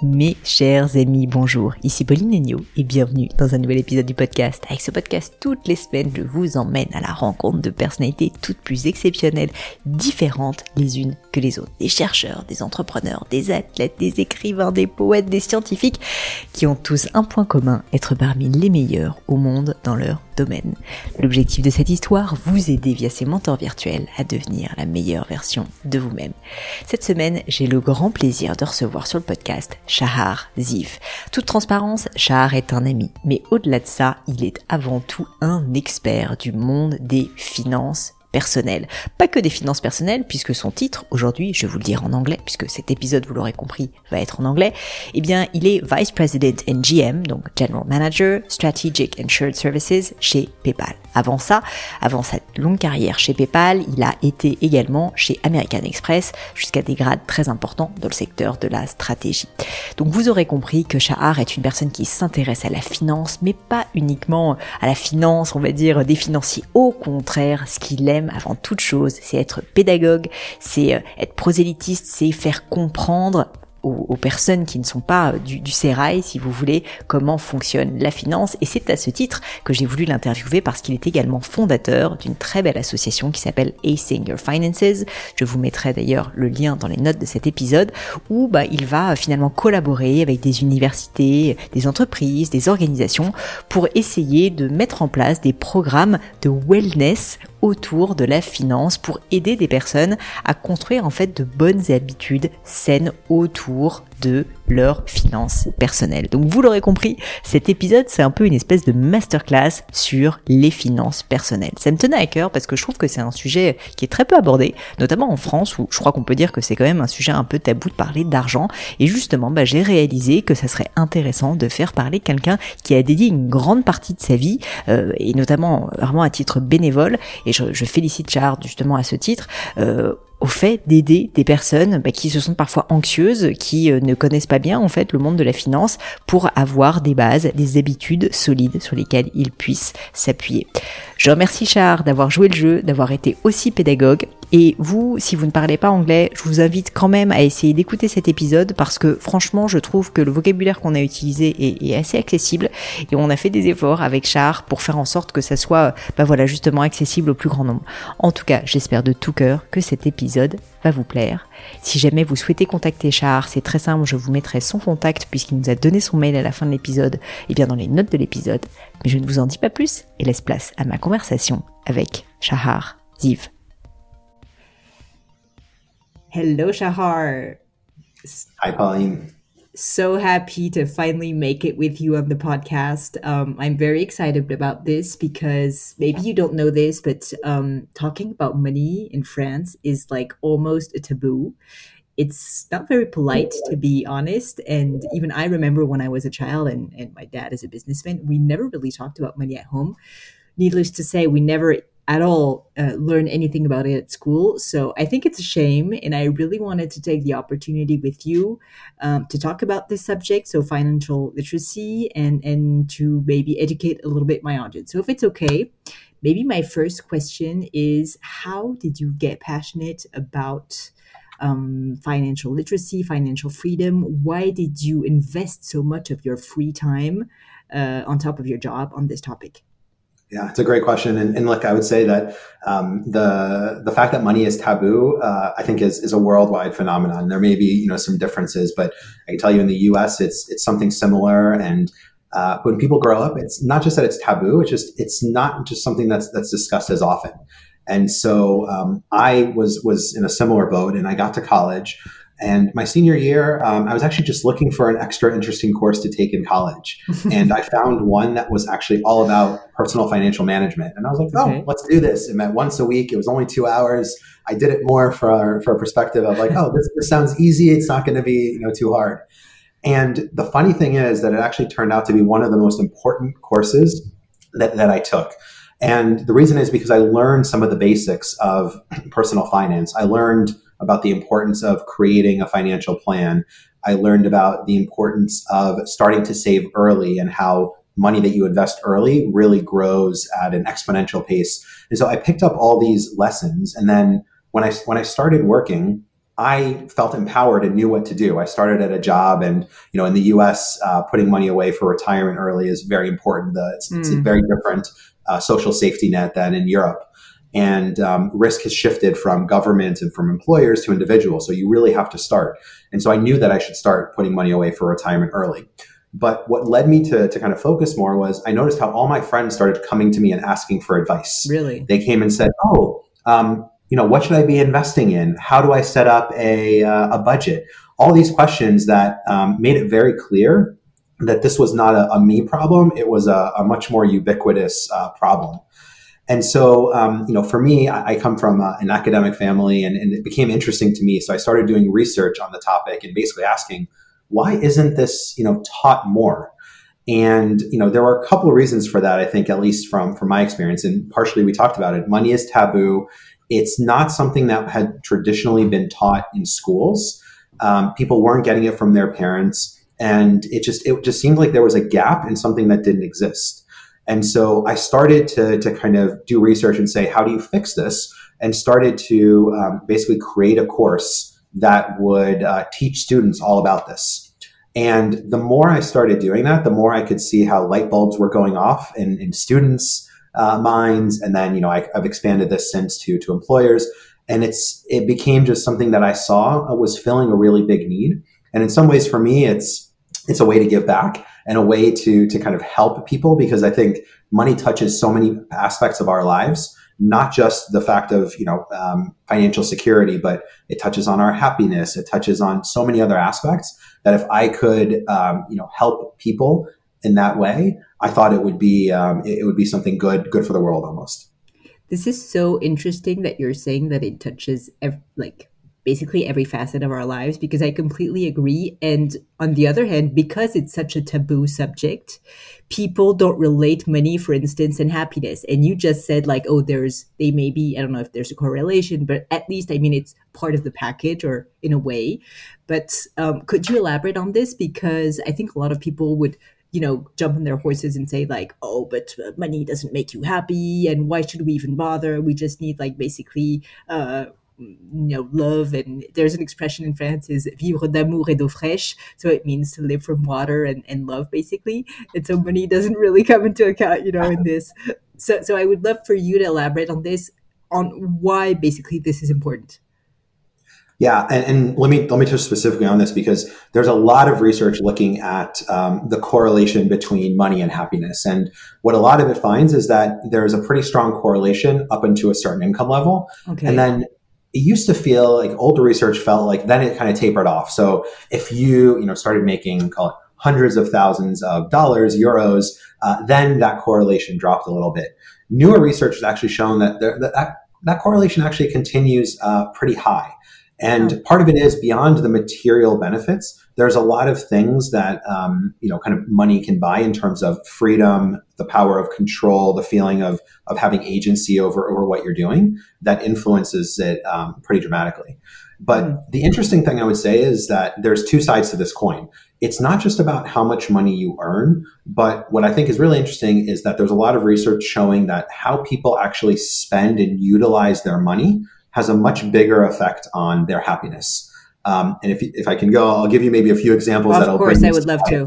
Mes chers amis, bonjour, ici Pauline Agneau et bienvenue dans un nouvel épisode du podcast. Avec ce podcast, toutes les semaines, je vous emmène à la rencontre de personnalités toutes plus exceptionnelles, différentes les unes que les autres. Des chercheurs, des entrepreneurs, des athlètes, des écrivains, des poètes, des scientifiques, qui ont tous un point commun, être parmi les meilleurs au monde dans leur L'objectif de cette histoire, vous aider via ces mentors virtuels à devenir la meilleure version de vous-même. Cette semaine, j'ai le grand plaisir de recevoir sur le podcast Shahar Zif. Toute transparence, Shahar est un ami, mais au-delà de ça, il est avant tout un expert du monde des finances personnelles. Pas que des finances personnelles, puisque son titre, aujourd'hui, je vais vous le dire en anglais, puisque cet épisode, vous l'aurez compris, va être en anglais, eh bien, il est Vice President and GM, donc General Manager, Strategic and Shared Services chez PayPal. Avant ça, avant sa longue carrière chez PayPal, il a été également chez American Express jusqu'à des grades très importants dans le secteur de la stratégie. Donc vous aurez compris que Shahar est une personne qui s'intéresse à la finance, mais pas uniquement à la finance, on va dire, des financiers. Au contraire, ce qu'il aime avant toute chose, c'est être pédagogue, c'est euh, être prosélytiste, c'est faire comprendre aux, personnes qui ne sont pas du, du si vous voulez, comment fonctionne la finance. Et c'est à ce titre que j'ai voulu l'interviewer parce qu'il est également fondateur d'une très belle association qui s'appelle Acing Your Finances. Je vous mettrai d'ailleurs le lien dans les notes de cet épisode où bah, il va finalement collaborer avec des universités, des entreprises, des organisations pour essayer de mettre en place des programmes de wellness autour de la finance pour aider des personnes à construire en fait de bonnes habitudes saines autour cours de leurs finances personnelles. Donc vous l'aurez compris, cet épisode c'est un peu une espèce de masterclass sur les finances personnelles. Ça me tenait à cœur parce que je trouve que c'est un sujet qui est très peu abordé, notamment en France où je crois qu'on peut dire que c'est quand même un sujet un peu tabou de parler d'argent. Et justement, bah, j'ai réalisé que ça serait intéressant de faire parler quelqu'un qui a dédié une grande partie de sa vie, euh, et notamment vraiment à titre bénévole, et je, félicite Chard justement à ce titre, euh, au fait d'aider des personnes bah, qui se sentent parfois anxieuses, qui euh, ne connaissent pas bien en fait le monde de la finance, pour avoir des bases, des habitudes solides sur lesquelles ils puissent s'appuyer. Je remercie Char d'avoir joué le jeu, d'avoir été aussi pédagogue. Et vous, si vous ne parlez pas anglais, je vous invite quand même à essayer d'écouter cet épisode parce que franchement, je trouve que le vocabulaire qu'on a utilisé est, assez accessible et on a fait des efforts avec Char pour faire en sorte que ça soit, bah voilà, justement accessible au plus grand nombre. En tout cas, j'espère de tout cœur que cet épisode va vous plaire. Si jamais vous souhaitez contacter Char, c'est très simple, je vous mettrai son contact puisqu'il nous a donné son mail à la fin de l'épisode et bien dans les notes de l'épisode. Mais je ne vous en dis pas plus et laisse place à ma conversation avec Shahar Ziv. Hello, Shahar. Hi, Pauline. So happy to finally make it with you on the podcast. Um, I'm very excited about this because maybe you don't know this, but um, talking about money in France is like almost a taboo. It's not very polite, to be honest. And even I remember when I was a child and, and my dad is a businessman, we never really talked about money at home. Needless to say, we never at all uh, learn anything about it at school. So I think it's a shame. And I really wanted to take the opportunity with you um, to talk about this subject, so financial literacy, and, and to maybe educate a little bit my audience. So if it's okay, maybe my first question is how did you get passionate about? Um, financial literacy, financial freedom. Why did you invest so much of your free time uh, on top of your job on this topic? Yeah, it's a great question, and, and look, I would say that um, the the fact that money is taboo, uh, I think, is is a worldwide phenomenon. There may be you know some differences, but I can tell you in the U.S. it's it's something similar. And uh, when people grow up, it's not just that it's taboo; it's just it's not just something that's that's discussed as often. And so um, I was was in a similar boat, and I got to college. And my senior year, um, I was actually just looking for an extra interesting course to take in college. and I found one that was actually all about personal financial management. And I was like, oh, okay. let's do this. It met once a week. It was only two hours. I did it more for, for a perspective of like, oh, this, this sounds easy. It's not going to be you know too hard. And the funny thing is that it actually turned out to be one of the most important courses that, that I took. And the reason is because I learned some of the basics of personal finance. I learned about the importance of creating a financial plan. I learned about the importance of starting to save early and how money that you invest early really grows at an exponential pace. And so I picked up all these lessons. And then when I, when I started working, I felt empowered and knew what to do. I started at a job, and you know, in the U.S., uh, putting money away for retirement early is very important. The, it's, mm. it's, a hmm. very different uh, social safety net than in Europe and um, risk has shifted from government and from employers to individuals. So you really have to start. And so I knew that I should start putting money away for retirement early. But what led me to, to kind of focus more was I noticed how all my friends started coming to me and asking for advice. Really? They came and said, Oh, um, you know, what should I be investing in? How do I set up a, uh, a budget? All these questions that um, made it very clear that this was not a, a me problem. It was a, a much more ubiquitous uh, problem. And so, um, you know, for me, I, I come from uh, an academic family and, and, it became interesting to me. So I started doing research on the topic and basically asking, why isn't this, you know, taught more? And, you know, there were a couple of reasons for that, I think, at least from, from my experience. And partially we talked about it. Money is taboo. It's not something that had traditionally been taught in schools. Um, people weren't getting it from their parents. And it just, it just seemed like there was a gap in something that didn't exist. And so I started to, to kind of do research and say, how do you fix this? And started to um, basically create a course that would uh, teach students all about this. And the more I started doing that, the more I could see how light bulbs were going off in, in students' uh, minds. And then, you know, I, have expanded this since to, to employers. And it's, it became just something that I saw was filling a really big need. And in some ways for me, it's, it's a way to give back and a way to to kind of help people because I think money touches so many aspects of our lives, not just the fact of you know um, financial security, but it touches on our happiness. It touches on so many other aspects that if I could um, you know help people in that way, I thought it would be um, it, it would be something good good for the world almost. This is so interesting that you're saying that it touches ev- like basically every facet of our lives because I completely agree. And on the other hand, because it's such a taboo subject, people don't relate money, for instance, and happiness. And you just said, like, oh, there's, they may be, I don't know if there's a correlation, but at least, I mean, it's part of the package or in a way. But um, could you elaborate on this? Because I think a lot of people would you know, jump on their horses and say like, "Oh, but money doesn't make you happy, and why should we even bother? We just need like basically uh, you know love and there's an expression in france is vivre d'amour et d'eau fraîche. So it means to live from water and, and love basically. And so money doesn't really come into account you know in this. So so i would love for you to elaborate on this on why basically this is important. Yeah, and, and, let me let me touch specifically on this because there's a lot of research looking at um, the correlation between money and happiness, and what a lot of it finds is that there's a pretty strong correlation up into a certain income level, okay. and then it used to feel like older research felt like then it kind of tapered off. So if you, you know, started making, call it hundreds of thousands of dollars, euros, uh, then that correlation dropped a little bit. Newer research has actually shown that there, that, that correlation actually continues uh, pretty high. And part of it is beyond the material benefits. There's a lot of things that um, you know, kind of money can buy in terms of freedom, the power of control, the feeling of of having agency over over what you're doing that influences it um, pretty dramatically. But mm. the interesting thing I would say is that there's two sides to this coin. It's not just about how much money you earn, but what I think is really interesting is that there's a lot of research showing that how people actually spend and utilize their money has a much bigger effect on their happiness. Um, and if, if I can go, I'll give you maybe a few examples. Of course, I would love to.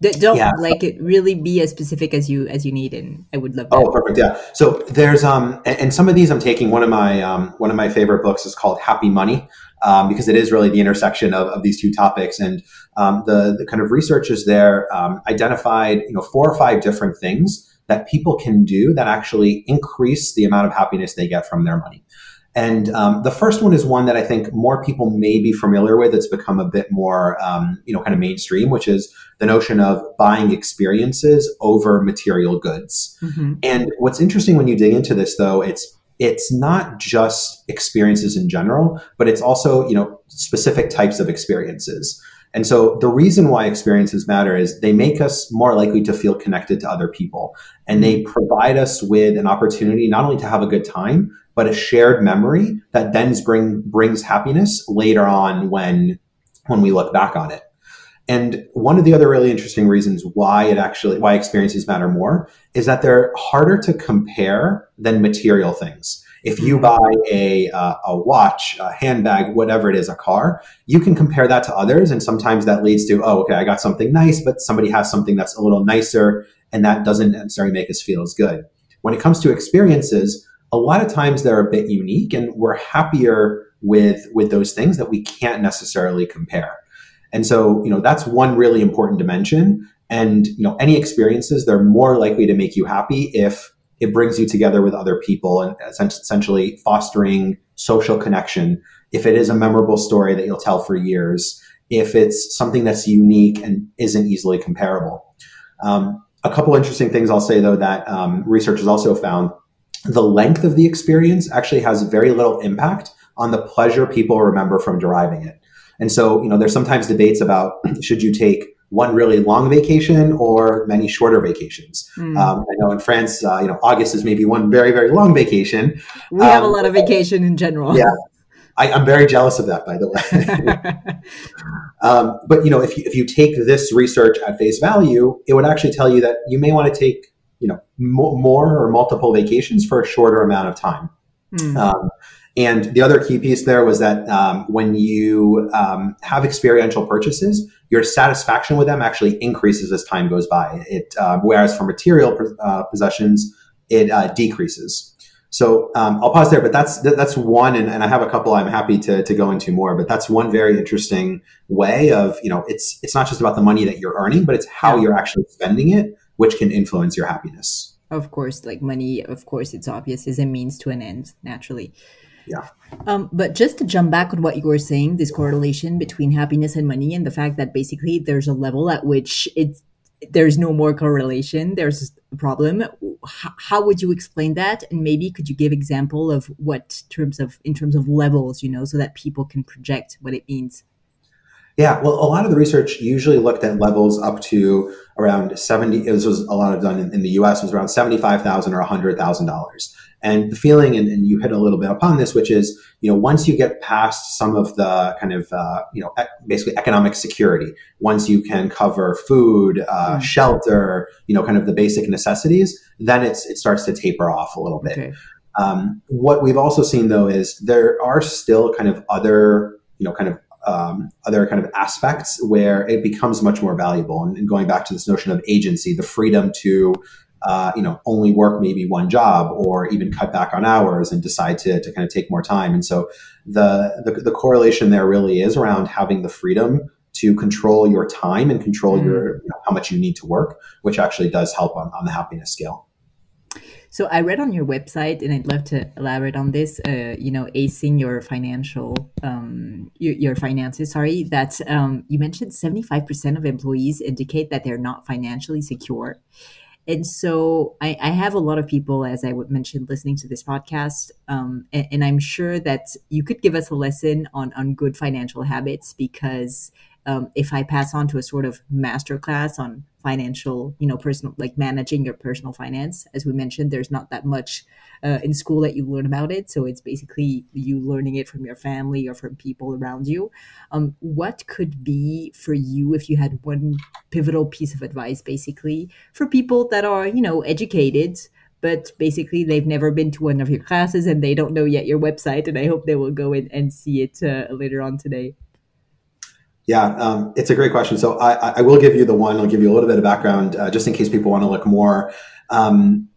don't yeah. like it really be as specific as you as you need and i would love that. oh perfect yeah so there's um and, and some of these i'm taking one of my um one of my favorite books is called happy money um, because it is really the intersection of, of these two topics and um, the, the kind of researchers there um, identified you know four or five different things that people can do that actually increase the amount of happiness they get from their money and um, the first one is one that I think more people may be familiar with. It's become a bit more, um, you know, kind of mainstream, which is the notion of buying experiences over material goods. Mm-hmm. And what's interesting when you dig into this, though, it's it's not just experiences in general, but it's also, you know, specific types of experiences. And so the reason why experiences matter is they make us more likely to feel connected to other people and they mm-hmm. provide us with an opportunity not only to have a good time, but a shared memory that then bring, brings happiness later on when, when we look back on it. And one of the other really interesting reasons why it actually, why experiences matter more is that they're harder to compare than material things. If you mm-hmm. buy a, uh, a watch, a handbag, whatever it is, a car, you can compare that to others. And sometimes that leads to, oh, okay, I got something nice, but somebody has something that's a little nicer. And that doesn't necessarily make us feel as good. When it comes to experiences, a lot of times they're a bit unique and we're happier with, with those things that we can't necessarily compare. And so, you know, that's one really important dimension. And, you know, any experiences, they're more likely to make you happy if it brings you together with other people and essentially fostering social connection. If it is a memorable story that you'll tell for years, if it's something that's unique and isn't easily comparable. Um, a couple interesting things I'll say though that um, researchers also found the length of the experience actually has very little impact on the pleasure people remember from deriving it. And so, you know, there's sometimes debates about should you take one really long vacation or many shorter vacations. Mm. Um, I know in France, uh, you know, August is maybe one very, very long vacation. We um, have a um, lot of vacation in general. Yeah. I, am very jealous of that, by the way. um, but you know, if you, if you take this research at face value, it would actually tell you that you may want to take you know more or multiple vacations for a shorter amount of time. Mm. And the other key piece there was that um, when you um, have experiential purchases, your satisfaction with them actually increases as time goes by. It uh, whereas for material uh, possessions, it uh, decreases. So um, I'll pause there, but that's that's one, and, and, I have a couple I'm happy to, to go into more. But that's one very interesting way of you know it's it's not just about the money that you're earning, but it's how you're actually spending it, which can influence your happiness. Of course, like money, of course, it's obvious is a means to an end naturally. Yeah. Um, but just to jump back on what you were saying, this correlation between happiness and money, and the fact that basically there's a level at which it's there's no more correlation. There's a problem. How, how would you explain that? And maybe could you give example of what terms of in terms of levels, you know, so that people can project what it means? Yeah, well, a lot of the research usually looked at levels up to around 70. This was a lot of done in, in the US, was around 75,000 or $100,000. And the feeling, and, and, you hit a little bit upon this, which is, you know, once you get past some of the kind of, uh, you know, basically economic security, once you can cover food, uh, mm. shelter, you know, kind of the basic necessities, then it's, it starts to taper off a little bit. Okay. Um, what we've also seen though is there are still kind of other, you know, kind of um, other kind of aspects where it becomes much more valuable. And, and, going back to this notion of agency, the freedom to uh, you know, only work maybe one job or even cut back on hours and decide to, to kind of take more time. And so the, the, the correlation there really is around having the freedom to control your time and control mm. your you know, how much you need to work, which actually does help on, on the happiness scale. So I read on your website, and I'd love to elaborate on this. Uh, you know, acing your financial, um, your, your finances. Sorry, that um, you mentioned seventy five percent of employees indicate that they're not financially secure, and so I, I, have a lot of people, as I would mention, listening to this podcast. Um, and, and, I'm sure that you could give us a lesson on, on good financial habits because um, if I pass on to a sort of master class on financial, you know, personal, like managing your personal finance, as we mentioned, there's not that much uh, in school that you learn about it. So it's basically you learning it from your family or from people around you. Um, what could be for you if you had one pivotal piece of advice, basically, for people that are, you know, educated? But basically, they've never been to one of your classes and they don't know yet your website. And I hope they will go in and see it uh, later on today. Yeah, um, it's a great question. So I, I, will give you the one. I'll give you a little bit of background uh, just in case people want to look more. Um,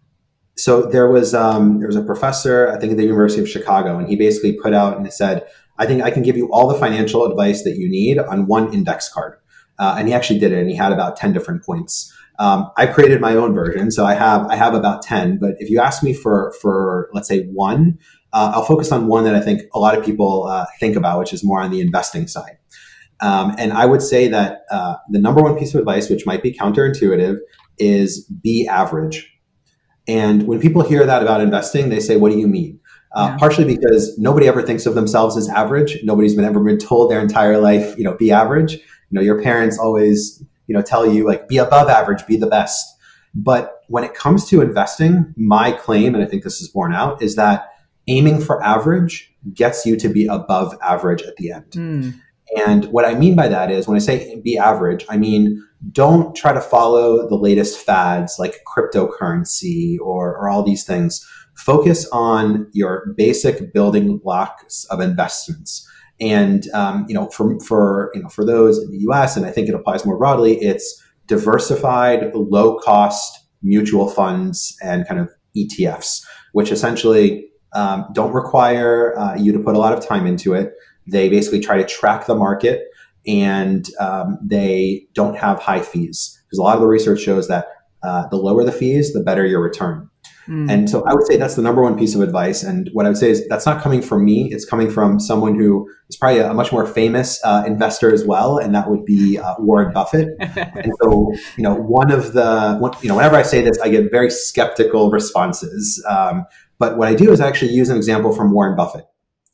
so there was um, there was a professor, I think at the University of Chicago, and he basically put out and said, "I think I can give you all the financial advice that you need on one index card." Uh, and he actually did it, and he had about ten different points. Um, I created my own version, so I have I have about ten. But if you ask me for for let's say one, uh, I'll focus on one that I think a lot of people uh, think about, which is more on the investing side. Um, and I would say that uh, the number one piece of advice, which might be counterintuitive, is be average. And when people hear that about investing, they say, "What do you mean?" Uh, yeah. Partially because nobody ever thinks of themselves as average. Nobody's been ever been told their entire life, you know, be average. You know, your parents always, you know, tell you like be above average, be the best. But when it comes to investing, my claim, and I think this is borne out, is that aiming for average gets you to be above average at the end. Mm. And what I mean by that is when I say be average, I mean don't try to follow the latest fads like cryptocurrency or, or all these things. Focus on your basic building blocks of investments. And um, you know, for for you know, for those in the U.S. and I think it applies more broadly, it's diversified, low cost mutual funds and kind of ETFs, which essentially um, don't require uh, you to put a lot of time into it. They basically try to track the market and um, they don't have high fees because a lot of the research shows that uh, the lower the fees, the better your return. Mm. And so I would say that's the number one piece of advice. And what I would say is that's not coming from me. It's coming from someone who is probably a, much more famous uh, investor as well. And that would be uh, Warren Buffett. and so, you know, one of the, one, you know, whenever I say this, I get very skeptical responses. Um, but what I do is I actually use an example from Warren Buffett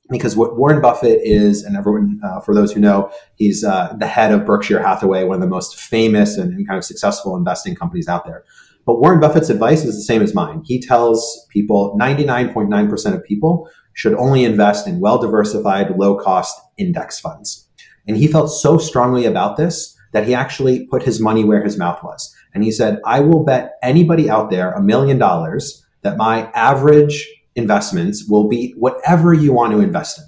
because what Warren Buffett is, and everyone, uh, for those who know, he's uh, the head of Berkshire Hathaway, one of the most famous and, and, kind of successful investing companies out there. But Warren Buffett's advice is the same as mine. He tells people 99.9% of people should only invest in well diversified, low cost index funds. And he felt so strongly about this that he actually put his money where his mouth was. And he said, I will bet anybody out there a million dollars that my average investments will be whatever you want to invest in.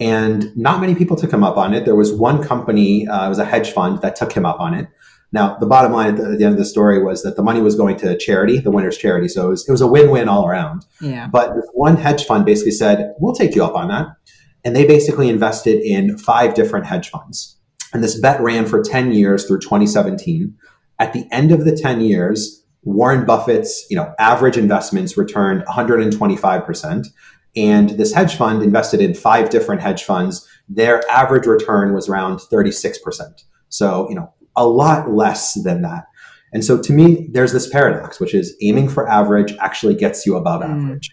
And not many people took him up on it. There was one company, uh, it was a hedge fund that took him up on it. Now, the bottom line at the, at the, end of the story was that the money was going to charity, the winner's charity. So it was, it was a win-win all around. Yeah. But one hedge fund basically said, we'll take you up on that. And they basically invested in five different hedge funds. And this bet ran for 10 years through 2017. At the end of the 10 years, Warren Buffett's, you know, average investments returned 125%. And this hedge fund invested in five different hedge funds. Their average return was around 36%. So, you know, a lot less than that. And so to me, there's this paradox, which is aiming for average actually gets you above mm. average.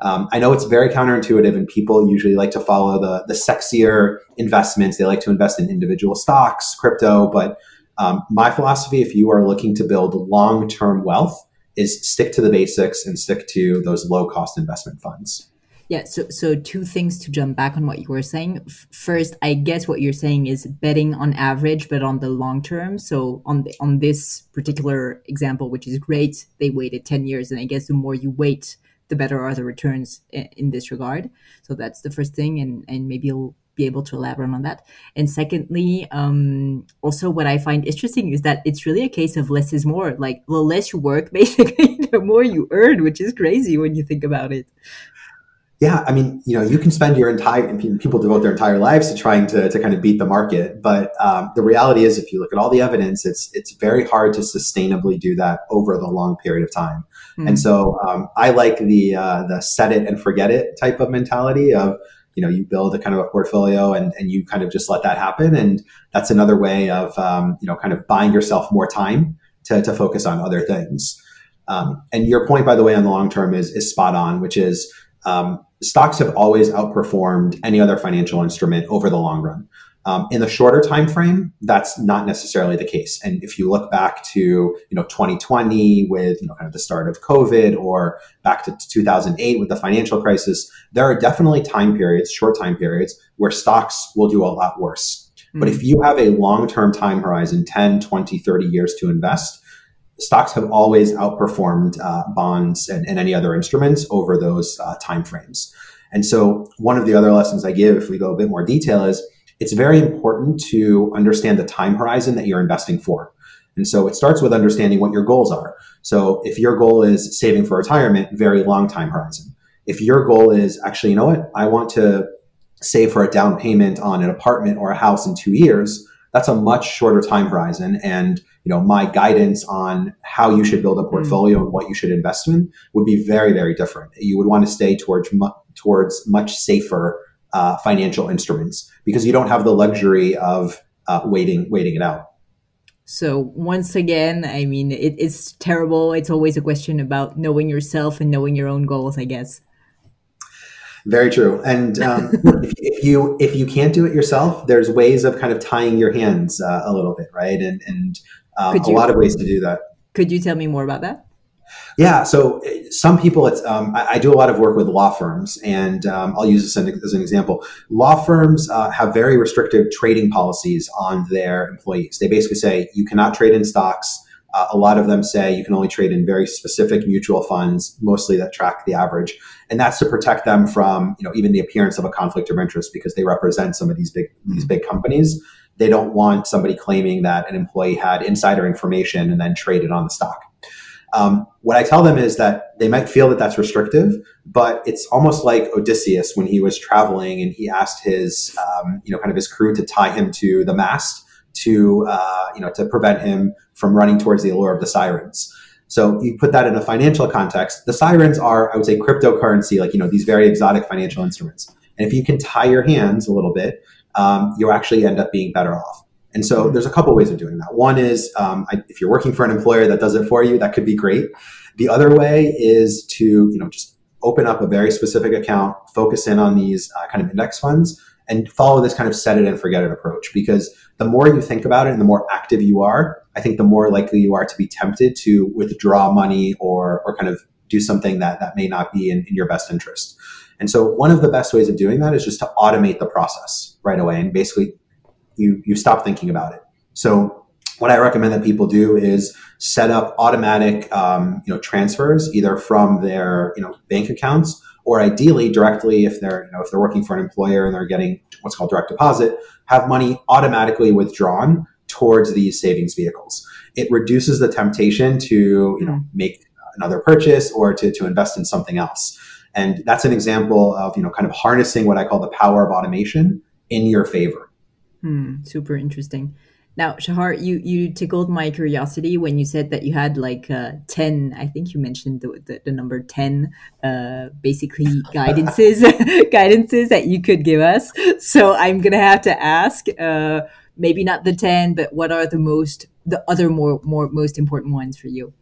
Um, I know it's very counterintuitive, and people usually like to follow the the sexier investments. They like to invest in individual stocks, crypto, but um, my philosophy, if you are looking to build long term wealth, is stick to the basics and stick to those low cost investment funds. Yeah, so so two things to jump back on what you were saying. First, I guess what you're saying is betting on average, but on the long term. So on the, on this particular example, which is great, they waited ten years, and I guess the more you wait, the better are the returns in, in this regard. So that's the first thing, and and maybe you'll be able to elaborate on that. And secondly, um, also what I find interesting is that it's really a case of less is more. Like the less you work, basically, the more you earn, which is crazy when you think about it. Yeah, I mean, you know, you can spend your entire people devote their entire lives to trying to, to kind of beat the market, but um, the reality is, if you look at all the evidence, it's it's very hard to sustainably do that over the long period of time. Mm-hmm. And so, um, I like the uh, the set it and forget it type of mentality of you know you build a kind of a portfolio and, and you kind of just let that happen. And that's another way of um, you know kind of buying yourself more time to, to focus on other things. Um, and your point by the way on the long term is is spot on which is um, stocks have always outperformed any other financial instrument over the long run um, in the shorter time frame, that's not necessarily the case. And if you look back to you know 2020 with you know kind of the start of COVID, or back to 2008 with the financial crisis, there are definitely time periods, short time periods, where stocks will do a lot worse. Mm-hmm. But if you have a long-term time horizon, 10, 20, 30 years to invest, stocks have always outperformed uh, bonds and, and, any other instruments over those uh, time frames. And so, one of the other lessons I give, if we go a bit more detail, is it's very important to understand the time horizon that you're investing for. And so it starts with understanding what your goals are. So if your goal is saving for retirement, very long time horizon. If your goal is actually, you know what, I want to save for a down payment on an apartment or a house in two years, that's a much shorter time horizon. And you know, my guidance on how you should build a portfolio mm. and what you should invest in would be very, very different. You would want to stay towards mu- towards much safer uh, financial instruments because you don't have the luxury of uh, waiting waiting it out. So once again, I mean, it, it's terrible. It's always a question about knowing yourself and knowing your own goals, I guess. Very true. And um, if you if you can't do it yourself, there's ways of kind of tying your hands uh, a little bit, right? And and um, a lot of ways to do that. Could you tell me more about that? Yeah, so some people, it's um, I, I, do a lot of work with law firms, and um, I'll use this as an example. Law firms uh, have very restrictive trading policies on their employees. They basically say you cannot trade in stocks. Uh, a lot of them say you can only trade in very specific mutual funds, mostly that track the average, and that's to protect them from you know even the appearance of a conflict of interest because they represent some of these big these big companies. They don't want somebody claiming that an employee had insider information and then traded on the stock. Um, what I tell them is that they might feel that that's restrictive, but it's almost like Odysseus when he was traveling and he asked his, um, you know, kind of his crew to tie him to the mast to, uh, you know, to prevent him from running towards the allure of the sirens. So you put that in a financial context. The sirens are, I would say, cryptocurrency, like you know, these very exotic financial instruments. And if you can tie your hands a little bit, um, you actually end up being better off. And so there's a couple ways of doing that. One is um, I, if you're working for an employer that does it for you, that could be great. The other way is to you know just open up a very specific account, focus in on these uh, kind of index funds, and follow this kind of set it and forget it approach. Because the more you think about it and the more active you are, I think the more likely you are to be tempted to withdraw money or or kind of do something that that may not be in, in your best interest. And so one of the best ways of doing that is just to automate the process right away and basically you you stop thinking about it. So what I recommend that people do is set up automatic um, you know transfers either from their you know bank accounts or ideally directly if they're you know if they're working for an employer and they're getting what's called direct deposit have money automatically withdrawn towards these savings vehicles. It reduces the temptation to you know make another purchase or to, to invest in something else. And that's an example of you know kind of harnessing what i call the power of automation in your favor Hmm, super interesting. Now, Shahar, you you tickled my curiosity when you said that you had like uh, ten. I think you mentioned the the, the number ten, uh, basically guidances guidances that you could give us. So I'm gonna have to ask, uh, maybe not the ten, but what are the most the other more more most important ones for you?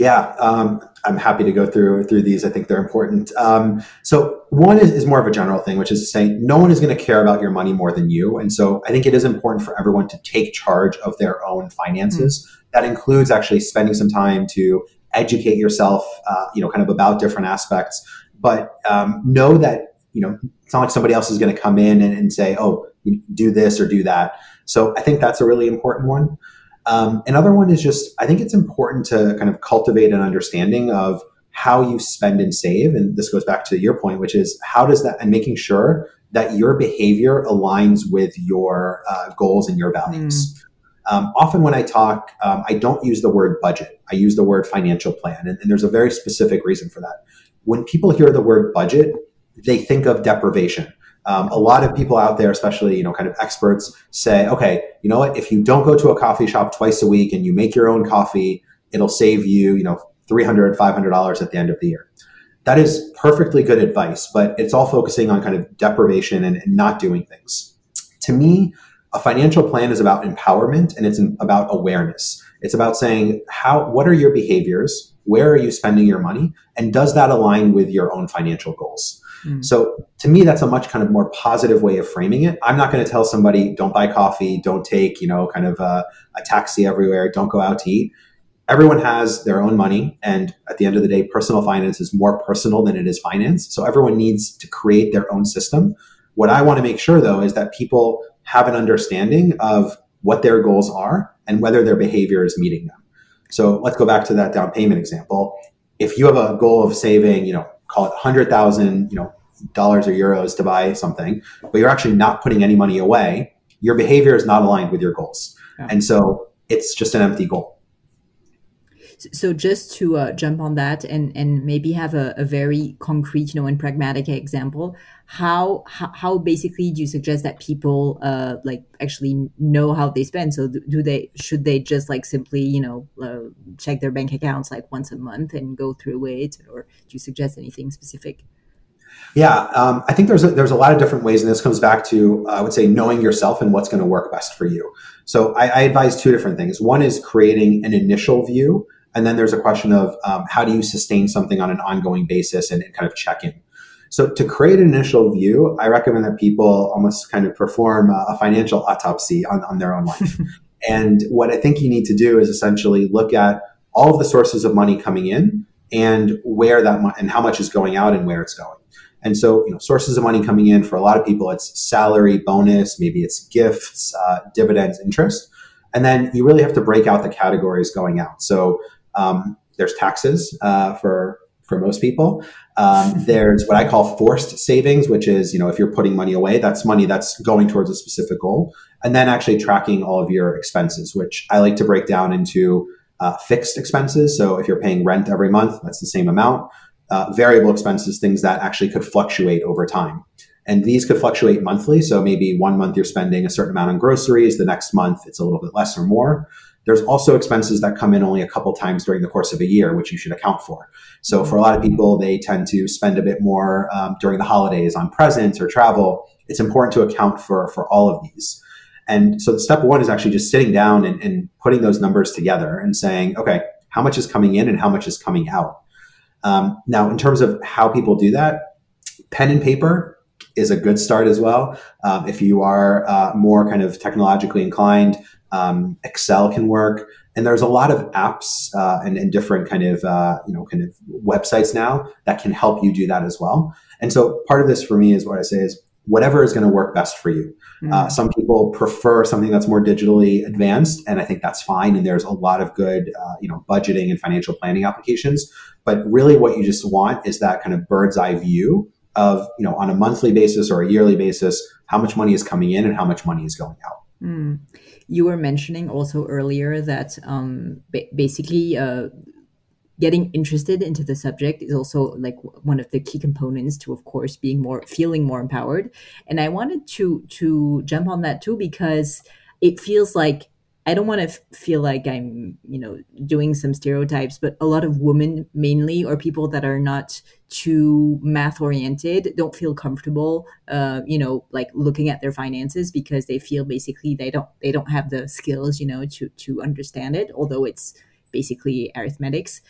Yeah, um, I'm happy to go through through these. I think they're important. Um, so one is, is more of a general thing, which is to say no one is going to care about your money more than you. And so I think it is important for everyone to take charge of their own finances. Mm-hmm. That includes actually spending some time to educate yourself, uh, you know, kind of about different aspects. But um, know that you know it's not like somebody else is going to come in and, and say, "Oh, do this or do that." So I think that's a really important one. Um, another one is just, I think it's important to kind of cultivate an understanding of how you spend and save. And this goes back to your point, which is how does that, and making sure that your behavior aligns with your uh, goals and your values. Mm. Um, often when I talk, um, I don't use the word budget. I use the word financial plan. And, and there's a very specific reason for that. When people hear the word budget, they think of deprivation. Um, a lot of people out there, especially you know, kind of experts, say, okay, you know what? If you don't go to a coffee shop twice a week and you make your own coffee, it'll save you, you know, 300 $500 at the end of the year. That is perfectly good advice, but it's all focusing on kind of deprivation and, and not doing things. To me, a financial plan is about empowerment and it's about awareness. It's about saying how what are your behaviors? Where are you spending your money? And does that align with your own financial goals? Mm. So to me, that's a much kind of more positive way of framing it. I'm not going to tell somebody, don't buy coffee, don't take, you know, kind of a, a taxi everywhere, don't go out to eat. Everyone has their own money. And at the end of the day, personal finance is more personal than it is finance. So everyone needs to create their own system. What I want to make sure though is that people have an understanding of what their goals are and whether their behavior is meeting them. So let's go back to that down payment example. If you have a goal of saving, you know, call it 100,000, you know, dollars or euros to buy something, but you're actually not putting any money away, your behavior is not aligned with your goals. Yeah. And so it's just an empty goal. So just to uh, jump on that and, and maybe have a, a, very concrete, you know, and pragmatic example, how, how, how basically do you suggest that people uh, like actually know how they spend? So do, do they should they just like simply you know uh, check their bank accounts like once a month and go through it, or do you suggest anything specific? Yeah, um, I think there's a, there's a lot of different ways, and this comes back to uh, I would say knowing yourself and what's going to work best for you. So I, I, advise two different things. One is creating an initial view, and then there's a question of um, how do you sustain something on an ongoing basis and, and kind of check in. So to create an initial view, I recommend that people almost kind of perform a, financial autopsy on, on their own life. and what I think you need to do is essentially look at all of the sources of money coming in and where that mo- and how much is going out and where it's going. And so, you know, sources of money coming in for a lot of people, it's salary, bonus, maybe it's gifts, uh, dividends, interest. And then you really have to break out the categories going out. So um, there's taxes uh, for for most people. Um, there's what I call forced savings, which is you know if you're putting money away, that's money that's going towards a specific goal, and then actually tracking all of your expenses, which I like to break down into uh, fixed expenses. So if you're paying rent every month, that's the same amount uh, variable expenses, things that actually could fluctuate over time. And these could fluctuate monthly. So maybe one month you're spending a certain amount on groceries, the next month it's a little bit less or more. There's also expenses that come in only a couple times during the course of a year, which you should account for. So for a lot of people, they tend to spend a bit more um, during the holidays on presents or travel. It's important to account for for all of these. And so step one is actually just sitting down and, and putting those numbers together and saying, okay, how much is coming in and how much is coming out? Um, now, in terms of how people do that, pen and paper is a good start as well. Um, if you are uh, more kind of technologically inclined, um, Excel can work, and there's a lot of apps uh, and, and, different kind of uh, you know kind of websites now that can help you do that as well. And so part of this for me is what I say is whatever is going to work best for you. Mm. Uh, some people prefer something that's more digitally advanced, and I think that's fine. And there's a lot of good, uh, you know, budgeting and financial planning applications. But really, what you just want is that kind of bird's eye view of, you know, on a monthly basis or a yearly basis, how much money is coming in and how much money is going out. Mm. You were mentioning also earlier that um, ba- basically uh, getting interested into the subject is also like one of the key components to of course being more feeling more empowered and i wanted to to jump on that too because it feels like i don't want to f- feel like i'm you know doing some stereotypes but a lot of women mainly or people that are not too math oriented don't feel comfortable uh, you know like looking at their finances because they feel basically they don't they don't have the skills you know to to understand it although it's basically arithmetics.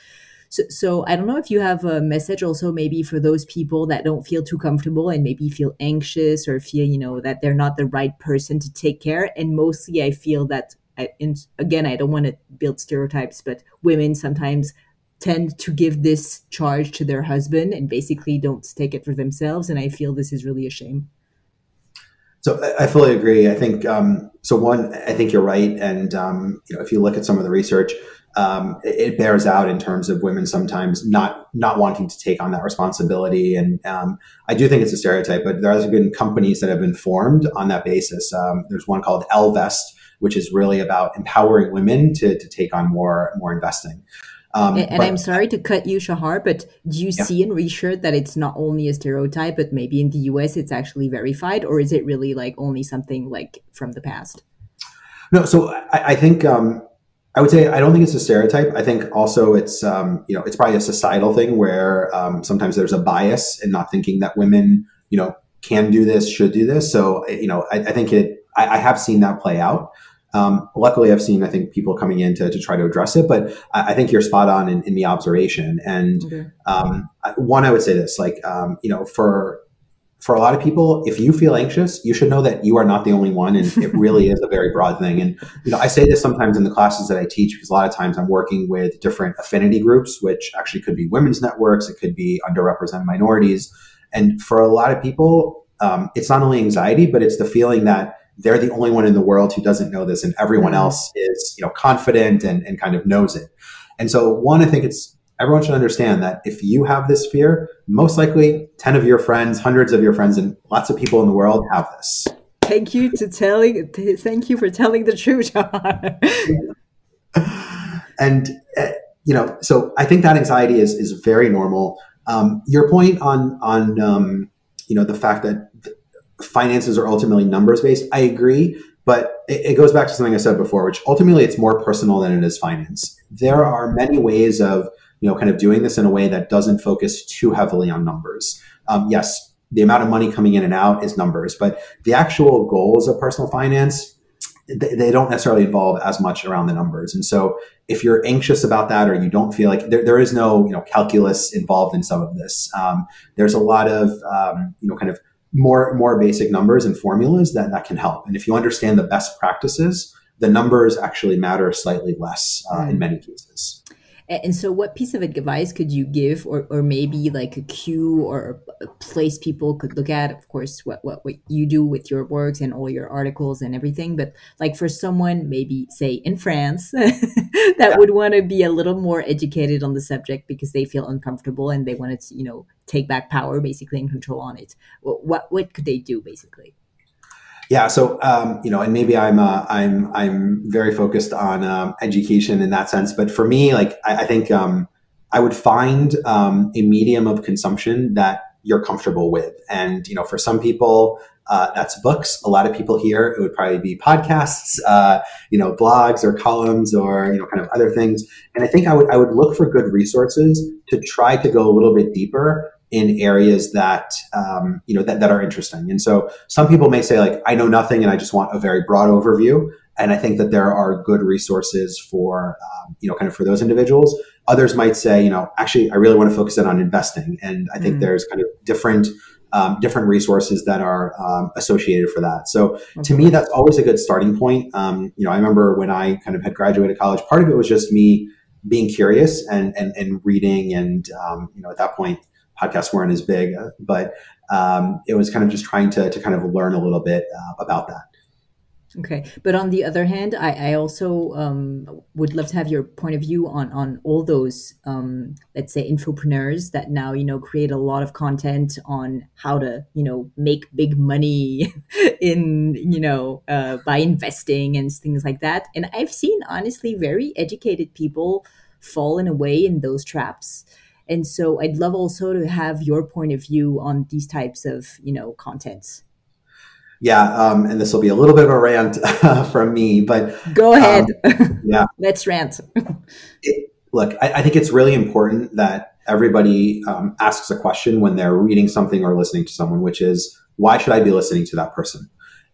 So, so I don't know if you have a message also maybe for those people that don't feel too comfortable and maybe feel anxious or feel you know that they're not the right person to take care. And mostly, I feel that I, in, again, I don't want to build stereotypes, but women sometimes tend to give this charge to their husband and basically don't take it for themselves. And I feel this is really a shame. So I fully agree. I think um, so. One, I think you're right, and um, you know, if you look at some of the research, um, it, bears out in terms of women sometimes not not wanting to take on that responsibility. And um, I do think it's a stereotype, but there have been companies that have been formed on that basis. Um, there's one called Ellevest, which is really about empowering women to, to take on more more investing. Um, and, and but, I'm sorry to cut you, Shahar, but do you yeah. see in research that it's not only a stereotype, but maybe in the US it's actually verified, or is it really like only something like from the past? No, so I, I think um, I would say I don't think it's a stereotype. I think also it's um, you know it's probably a societal thing where um, sometimes there's a bias in not thinking that women you know can do this, should do this. So you know I, I think it. I, I, have seen that play out. Um, luckily, I've seen I think people coming in to, to try to address it, but I, I think you're spot on in, in the observation. And okay. Um, one, I would say this like um, you know for for a lot of people, if you feel anxious, you should know that you are not the only one, and it really is a very broad thing. And you know, I say this sometimes in the classes that I teach because a lot of times I'm working with different affinity groups, which actually could be women's networks, it could be underrepresented minorities, and for a lot of people, um, it's not only anxiety, but it's the feeling that they're the only one in the world who doesn't know this, and everyone mm-hmm. else is you know confident and, and kind of knows it. And so, one, I think it's everyone should understand that if you have this fear, most likely 10 of your friends, hundreds of your friends, and lots of people in the world have this. Thank you to telling. Thank you for telling the truth. and uh, you know, so I think that anxiety is is very normal. Um, your point on on um, you know the fact that finances are ultimately numbers based, I agree. But it, it, goes back to something I said before, which ultimately it's more personal than it is finance. There are many ways of you know kind of doing this in a way that doesn't focus too heavily on numbers. Um, yes, the amount of money coming in and out is numbers, but the actual goals of personal finance they, don't necessarily involve as much around the numbers. And so if you're anxious about that or you don't feel like there, there is no you know calculus involved in some of this, um, there's a lot of um, you know kind of more more basic numbers and formulas that that can help. And if you understand the best practices, the numbers actually matter slightly less uh, in many cases. And so, what piece of advice could you give, or, or maybe like a cue or a place people could look at? Of course, what, what, what you do with your works and all your articles and everything. But like for someone, maybe say in France, that yeah. would want to be a little more educated on the subject because they feel uncomfortable and they want to, you know, take back power basically and control on it. What, What, what could they do basically? Yeah, so um, you know, and maybe I'm uh, I'm I'm very focused on um, education in that sense, but for me, like I, I think um, I would find um, a medium of consumption that you're comfortable with, and you know, for some people. Uh, that's books. A lot of people here, it would probably be podcasts, uh, you know, blogs or columns or you know, kind of other things. And I think I would I would look for good resources to try to go a little bit deeper in areas that um, you know that, that are interesting. And so some people may say like I know nothing and I just want a very broad overview. And I think that there are good resources for um, you know kind of for those individuals. Others might say you know actually I really want to focus in on investing, and I think mm there's kind of different. Um, different resources that are um, associated for that. So okay. to me, that's always a good starting point. Um, you know, I remember when I kind of had graduated college, part of it was just me being curious and and, and reading, and um, you know, at that point, podcasts weren't as big, uh, but um, it was kind of just trying to, to kind of learn a little bit uh, about that. Okay, but on the other hand, I, I also um, would love to have your point of view on on all those, um, let's say, infopreneurs that now you know create a lot of content on how to you know make big money in you know uh, by investing and things like that. And I've seen honestly very educated people fall in a way in those traps. And so I'd love also to have your point of view on these types of, you know, contents. Yeah, um, and this will be a little bit of a rant from me, but go ahead. Um, yeah, let's rant. it, look, I, I, think it's really important that everybody um, asks a question when they're reading something or listening to someone, which is, why should I be listening to that person?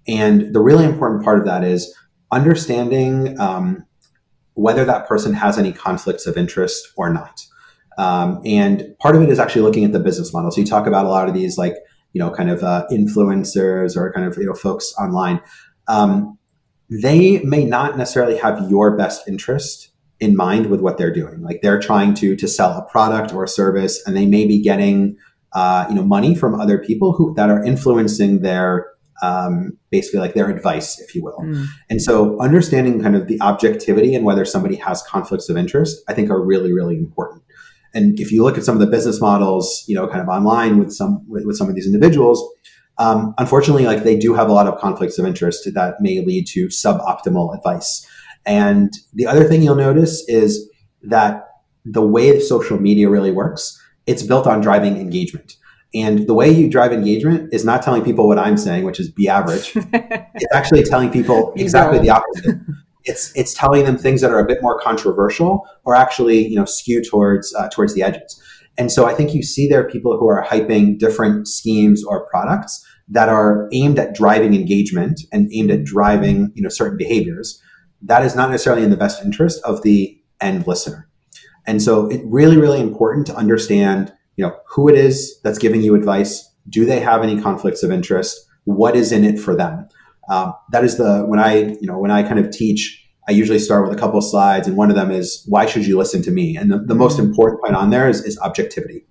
And the really important part of that is understanding um, whether that person has any conflicts of interest or not. Um, and part of it is actually looking at the business model. So you talk about a lot of these like, you know, kind of uh, influencers or kind of, you know, folks online. Um, they may not necessarily have your best interest in mind with what they're doing. Like they're trying to, to sell a product or a service and they may be getting, uh, you know, money from other people who, that are influencing their, um, basically like their advice, if you will. Mm. And so understanding kind of the objectivity and whether somebody has conflicts of interest, I think are really, really important and if you look at some of the business models, you know, kind of online with some with, with some of these individuals, um, unfortunately, like they do have a lot of conflicts of interest that may lead to suboptimal advice. And the other thing you'll notice is that the way social media really works, it's built on driving engagement. And the way you drive engagement is not telling people what I'm saying, which is be average. it's actually telling people exactly the opposite it's it's telling them things that are a bit more controversial or actually you know skew towards uh, towards the edges. And so I think you see there people who are hyping different schemes or products that are aimed at driving engagement and aimed at driving you know certain behaviors. That is not necessarily in the best interest of the end listener. And so it's really really important to understand you know who it is that's giving you advice. Do they have any conflicts of interest? What is in it for them? Um, that is the when I you know when I kind of teach, I usually start with a couple of slides, and one of them is why should you listen to me? And the, the most mm-hmm. important point on there is, is objectivity.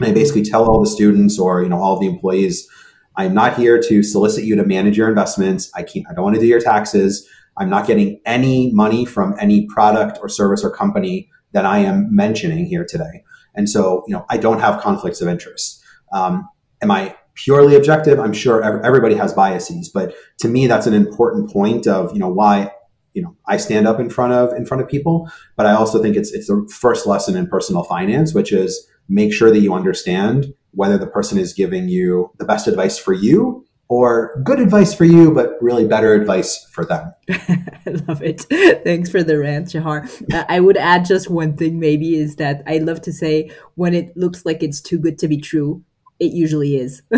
And I basically tell all the students or you know all the employees, I'm not here to solicit you to manage your investments. I can't. I don't want to do your taxes. I'm not getting any money from any product or service or company that I am mentioning here today. And so, you know, I don't have conflicts of interest. Um, am I purely objective? I'm sure everybody has biases, but to me, that's an important point of, you know, why you know I stand up in front of in front of people. But I also think it's it's the first lesson in personal finance, which is make sure that you understand whether the person is giving you the best advice for you or good advice for you, but really better advice for them. I love it. Thanks for the rant, Shahar. Uh, I would add just one thing maybe is that I love to say when it looks like it's too good to be true, it usually is.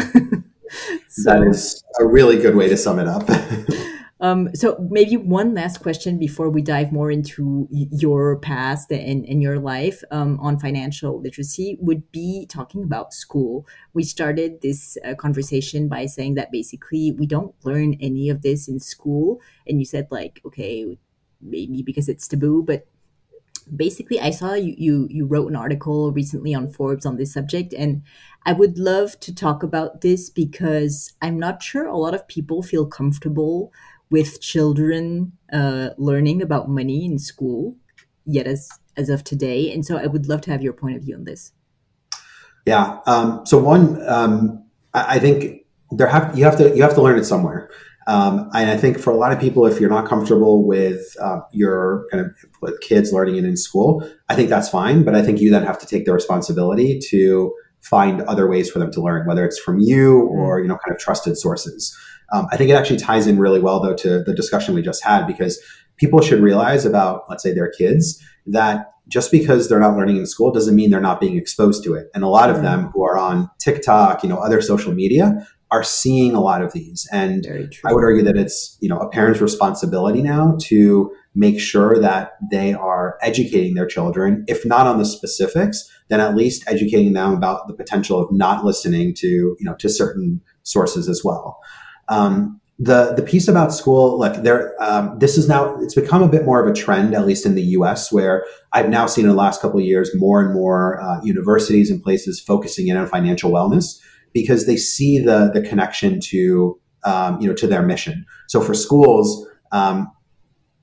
so, that is a really good way to sum it up. Um, so maybe one last question before we dive more into your past and, and your life um, on financial literacy would be talking about school. We started this uh, conversation by saying that basically we don't learn any of this in school. And you said like, okay, maybe because it's taboo, but basically I saw you, you, you wrote an article recently on Forbes on this subject and I would love to talk about this because I'm not sure a lot of people feel comfortable with children uh, learning about money in school yet as as of today and so i would love to have your point of view on this yeah um, so one um, I, I, think there have you have to you have to learn it somewhere um, and I think for a lot of people, if you're not comfortable with uh, your kind of with kids learning it in school, I think that's fine. But I think you then have to take the responsibility to find other ways for them to learn, whether it's from you or mm. you know kind of trusted sources. Um, I think it actually ties in really well, though, to the discussion we just had, because people should realize about, let's say, their kids that just because they're not learning in school doesn't mean they're not being exposed to it. And a lot of them who are on TikTok, you know, other social media are seeing a lot of these. And I would argue that it's, you know, a parent's responsibility now to make sure that they are educating their children, if not on the specifics, then at least educating them about the potential of not listening to, you know, to certain sources as well. Um, the the piece about school, like there, um, this is now it's become a bit more of a trend, at least in the U.S., where I've now seen in the last couple of years more and more uh, universities and places focusing in on financial wellness because they see the the connection to um, you know to their mission. So for schools, um,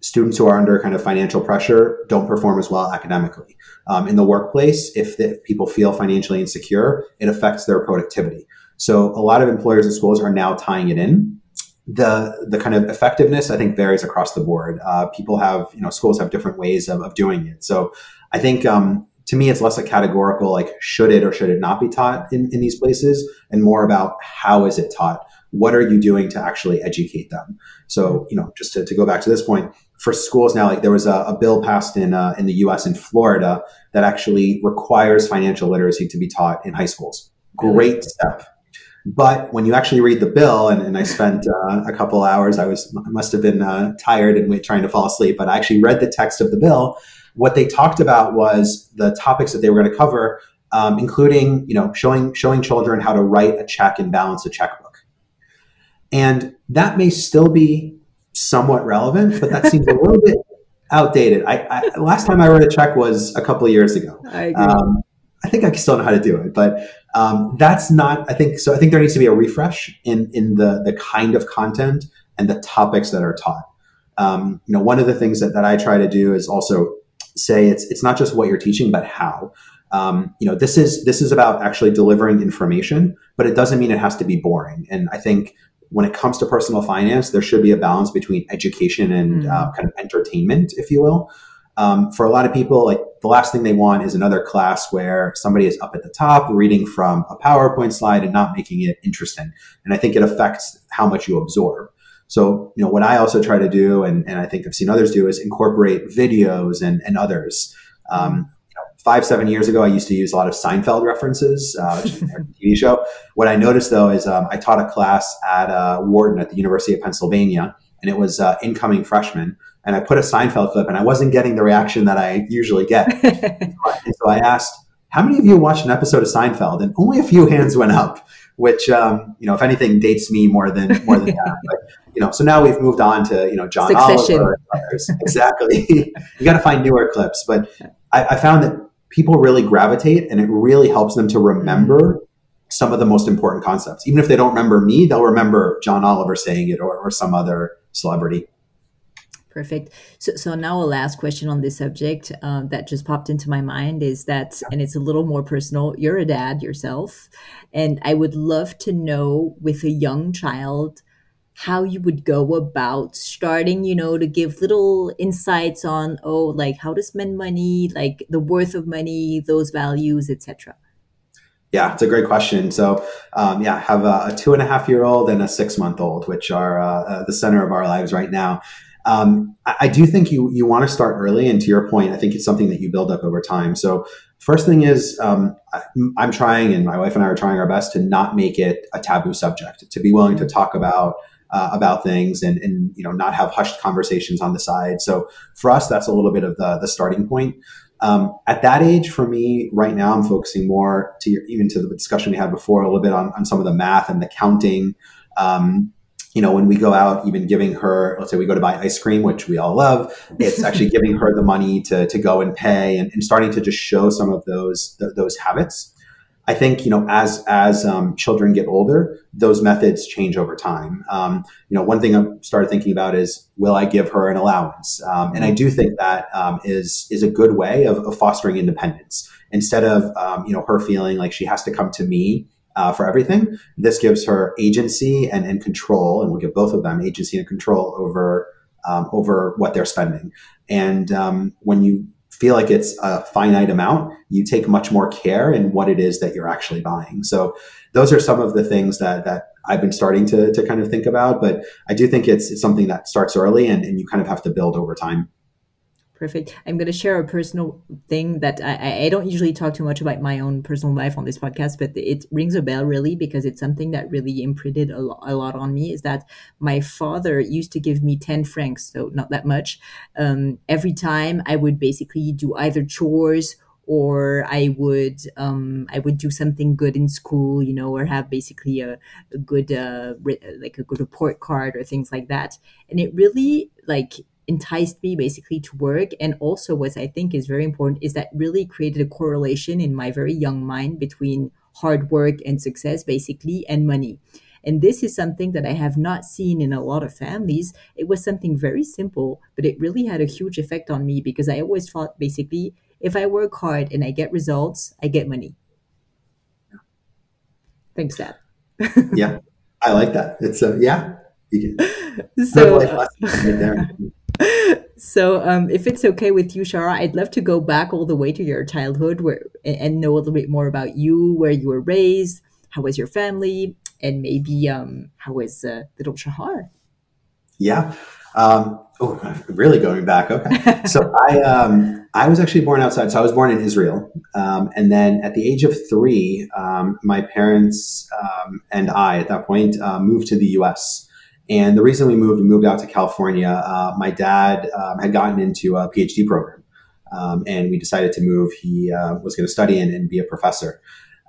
students who are under kind of financial pressure don't perform as well academically. Um, in the workplace, if, the, if people feel financially insecure, it affects their productivity. So a lot of employers and schools are now tying it in. The the kind of effectiveness I think varies across the board. Uh, people have you know schools have different ways of, of doing it. So I think um, to me it's less a categorical like should it or should it not be taught in, in these places and more about how is it taught what are you doing to actually educate them so you know just to, to go back to this point for schools now like there was a, a bill passed in uh, in the us in florida that actually requires financial literacy to be taught in high schools great step but when you actually read the bill, and, and I spent uh, a couple hours, I was I must have been uh, tired and trying to fall asleep. But I actually read the text of the bill. What they talked about was the topics that they were going to cover, um, including you know showing showing children how to write a check and balance a checkbook. And that may still be somewhat relevant, but that seems a little bit outdated. I, I, last time I wrote a check was a couple of years ago. I, um, I think I still know how to do it, but um, that's not. I think so. I think there needs to be a refresh in in the the kind of content and the topics that are taught. Um, you know, one of the things that, that I try to do is also say it's it's not just what you're teaching, but how. Um, you know, this is this is about actually delivering information, but it doesn't mean it has to be boring. And I think when it comes to personal finance, there should be a balance between education and mm. uh, kind of entertainment, if you will. Um, for a lot of people, like the last thing they want is another class where somebody is up at the top reading from a PowerPoint slide and not making it interesting. And I think it affects how much you absorb. So, you know, what I also try to do, and, and I think I've seen others do, is incorporate videos and, and others. Um, five, seven years ago, I used to use a lot of Seinfeld references, uh, which is TV show. What I noticed though is um, I taught a class at uh, Wharton at the University of Pennsylvania, and it was uh, incoming freshmen and I put a Seinfeld clip, and I wasn't getting the reaction that I usually get. and so I asked, "How many of you watched an episode of Seinfeld?" And only a few hands went up, which um, you know, if anything, dates me more than more than that. But you know, so now we've moved on to you know John Succession. Oliver. exactly. you got to find newer clips, but I, I found that people really gravitate, and it really helps them to remember some of the most important concepts. Even if they don't remember me, they'll remember John Oliver saying it or, or some other celebrity. Perfect. So, so now a last question on this subject uh, that just popped into my mind is that, and it's a little more personal. You're a dad yourself, and I would love to know with a young child how you would go about starting, you know, to give little insights on, oh, like how to spend money, like the worth of money, those values, etc. Yeah, it's a great question. So, um, yeah, I have a, a, two and a half year old and a six month old, which are uh, uh, the center of our lives right now. Um, I, I, do think you you want to start early, and to your point, I think it's something that you build up over time. So, first thing is, um, I, I'm trying, and my wife and I are trying our best to not make it a taboo subject, to be willing to talk about uh, about things and, and you know not have hushed conversations on the side. So for us, that's a little bit of the the starting point. Um, at that age, for me, right now, I'm focusing more to your, even to the discussion we had before, a little bit on, on some of the math and the counting. Um, you know, when we go out, even giving her, let's say we go to buy ice cream, which we all love, it's actually giving her the money to, to go and pay and, and starting to just show some of those, th- those habits. I think you know as as um, children get older, those methods change over time. Um, you know, one thing I started thinking about is will I give her an allowance? Um, and I do think that um, is is a good way of, of fostering independence instead of um, you know her feeling like she has to come to me uh, for everything. This gives her agency and, and control, and we'll give both of them agency and control over um, over what they're spending. And when you feel like it's a finite amount, you take much more care in what it is that you're actually buying. So those are some of the things that that I've been starting to to kind of think about. But I do think it's, it's something that starts early and, and you kind of have to build over time. Perfect. I'm going to share a personal thing that I, I don't usually talk too much about my own personal life on this podcast, but it rings a bell really because it's something that really imprinted a, lo- a lot on me. Is that my father used to give me 10 francs, so not that much, um, every time I would basically do either chores or I would um, I would do something good in school, you know, or have basically a, a good uh, re- like a good report card or things like that. And it really like enticed me basically to work. And also, what I think is very important is that really created a correlation in my very young mind between hard work and success, basically, and money. And this is something that I have not seen in a lot of families. It was something very simple, but it really had a huge effect on me because I always thought basically, if I work hard and I get results, I get money. Thanks, Dad. yeah, I like that. It's a, yeah. so, right so um, if it's okay with you Shahar i'd love to go back all the way to your childhood where and know a little bit more about you where you were raised how was your family and maybe um, how was uh, little shahar? Yeah. Um, oh really going back okay. So i um, i was actually born outside so i was born in israel um, and then at the age of three um, my parents um, and i at that point uh, moved to the us and the reason we moved, we moved out to California. Uh, my dad um, had gotten into a PhD program, um, and we decided to move. He uh, was going to study and, and, be a professor.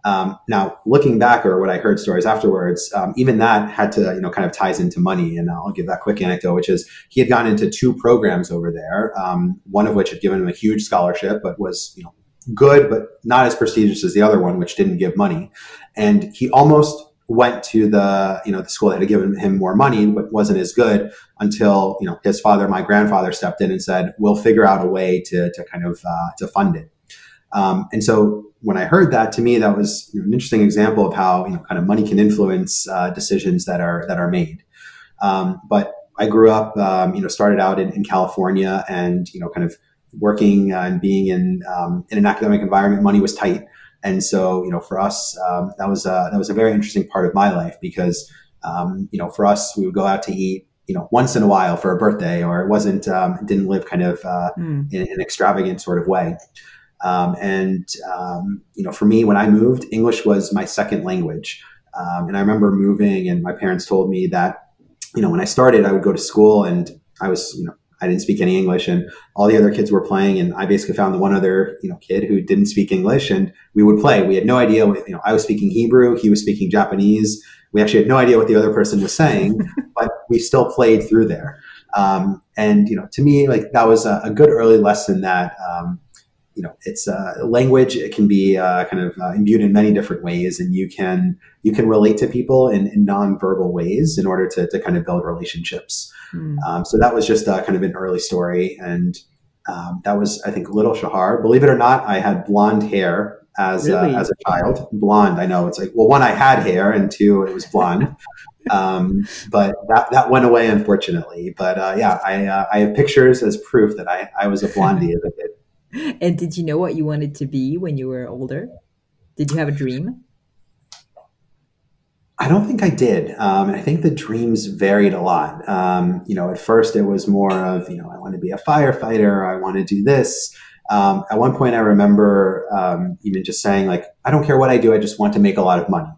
Um, now, looking back, or what I heard stories afterwards, um, even that had to, you know, kind of ties into money. And I'll give that quick anecdote, which is he had gotten into two programs over there. Um, one of which had given him a huge scholarship, but was, you know, good, but not as prestigious as the other one, which didn't give money. And he almost went to the you know the school that had given him more money but wasn't as good until you know his father my grandfather stepped in and said we'll figure out a way to, to kind of uh, to fund it. Um, and so when i heard that to me that was an interesting example of how you know kind of money can influence uh, decisions that are that are made. Um, but i grew up um, you know started out in, in, california and you know kind of working and being in um, in an academic environment money was tight and so, you know, for us, um, that was a, that was a very interesting part of my life because, um, you know, for us, we would go out to eat, you know, once in a while for a birthday, or it wasn't, um, didn't live kind of uh, mm. in, in, an extravagant sort of way. Um, and um, you know, for me, when I moved, English was my second language. Um, and I remember moving, and my parents told me that, you know, when I started, I would go to school and I was, you know, I didn't speak any English, and all the other kids were playing, and I basically found the one other you know kid who didn't speak English, and we would play. We had no idea. What, you know, I was speaking Hebrew, he was speaking Japanese. We actually had no idea what the other person was saying, but we still played through there. Um, and you know, to me, like that was a, a good early lesson that um, you know, it's uh, language. It can be uh, kind of uh, imbued in many different ways, and you can you can relate to people in, in nonverbal ways in order to, to kind of build relationships. Mm. Um, so that was just uh, kind of an early story, and um, that was I think Little Shahar. Believe it or not, I had blonde hair as really? as a child. Blonde. I know it's like well, one I had hair, and two it was blonde. Um, but that, that went away, unfortunately. But uh, yeah, I, uh, I have pictures as proof that I, I was a blondie as a kid. And did you know what you wanted to be when you were older? Did you have a dream? I don't think I did. Um, I think the dreams varied a lot. Um, you know, at first it was more of, you know, I want to be a firefighter. I want to do this. Um, at one point, I remember um, even just saying, like, I don't care what I do. I just want to make a lot of money,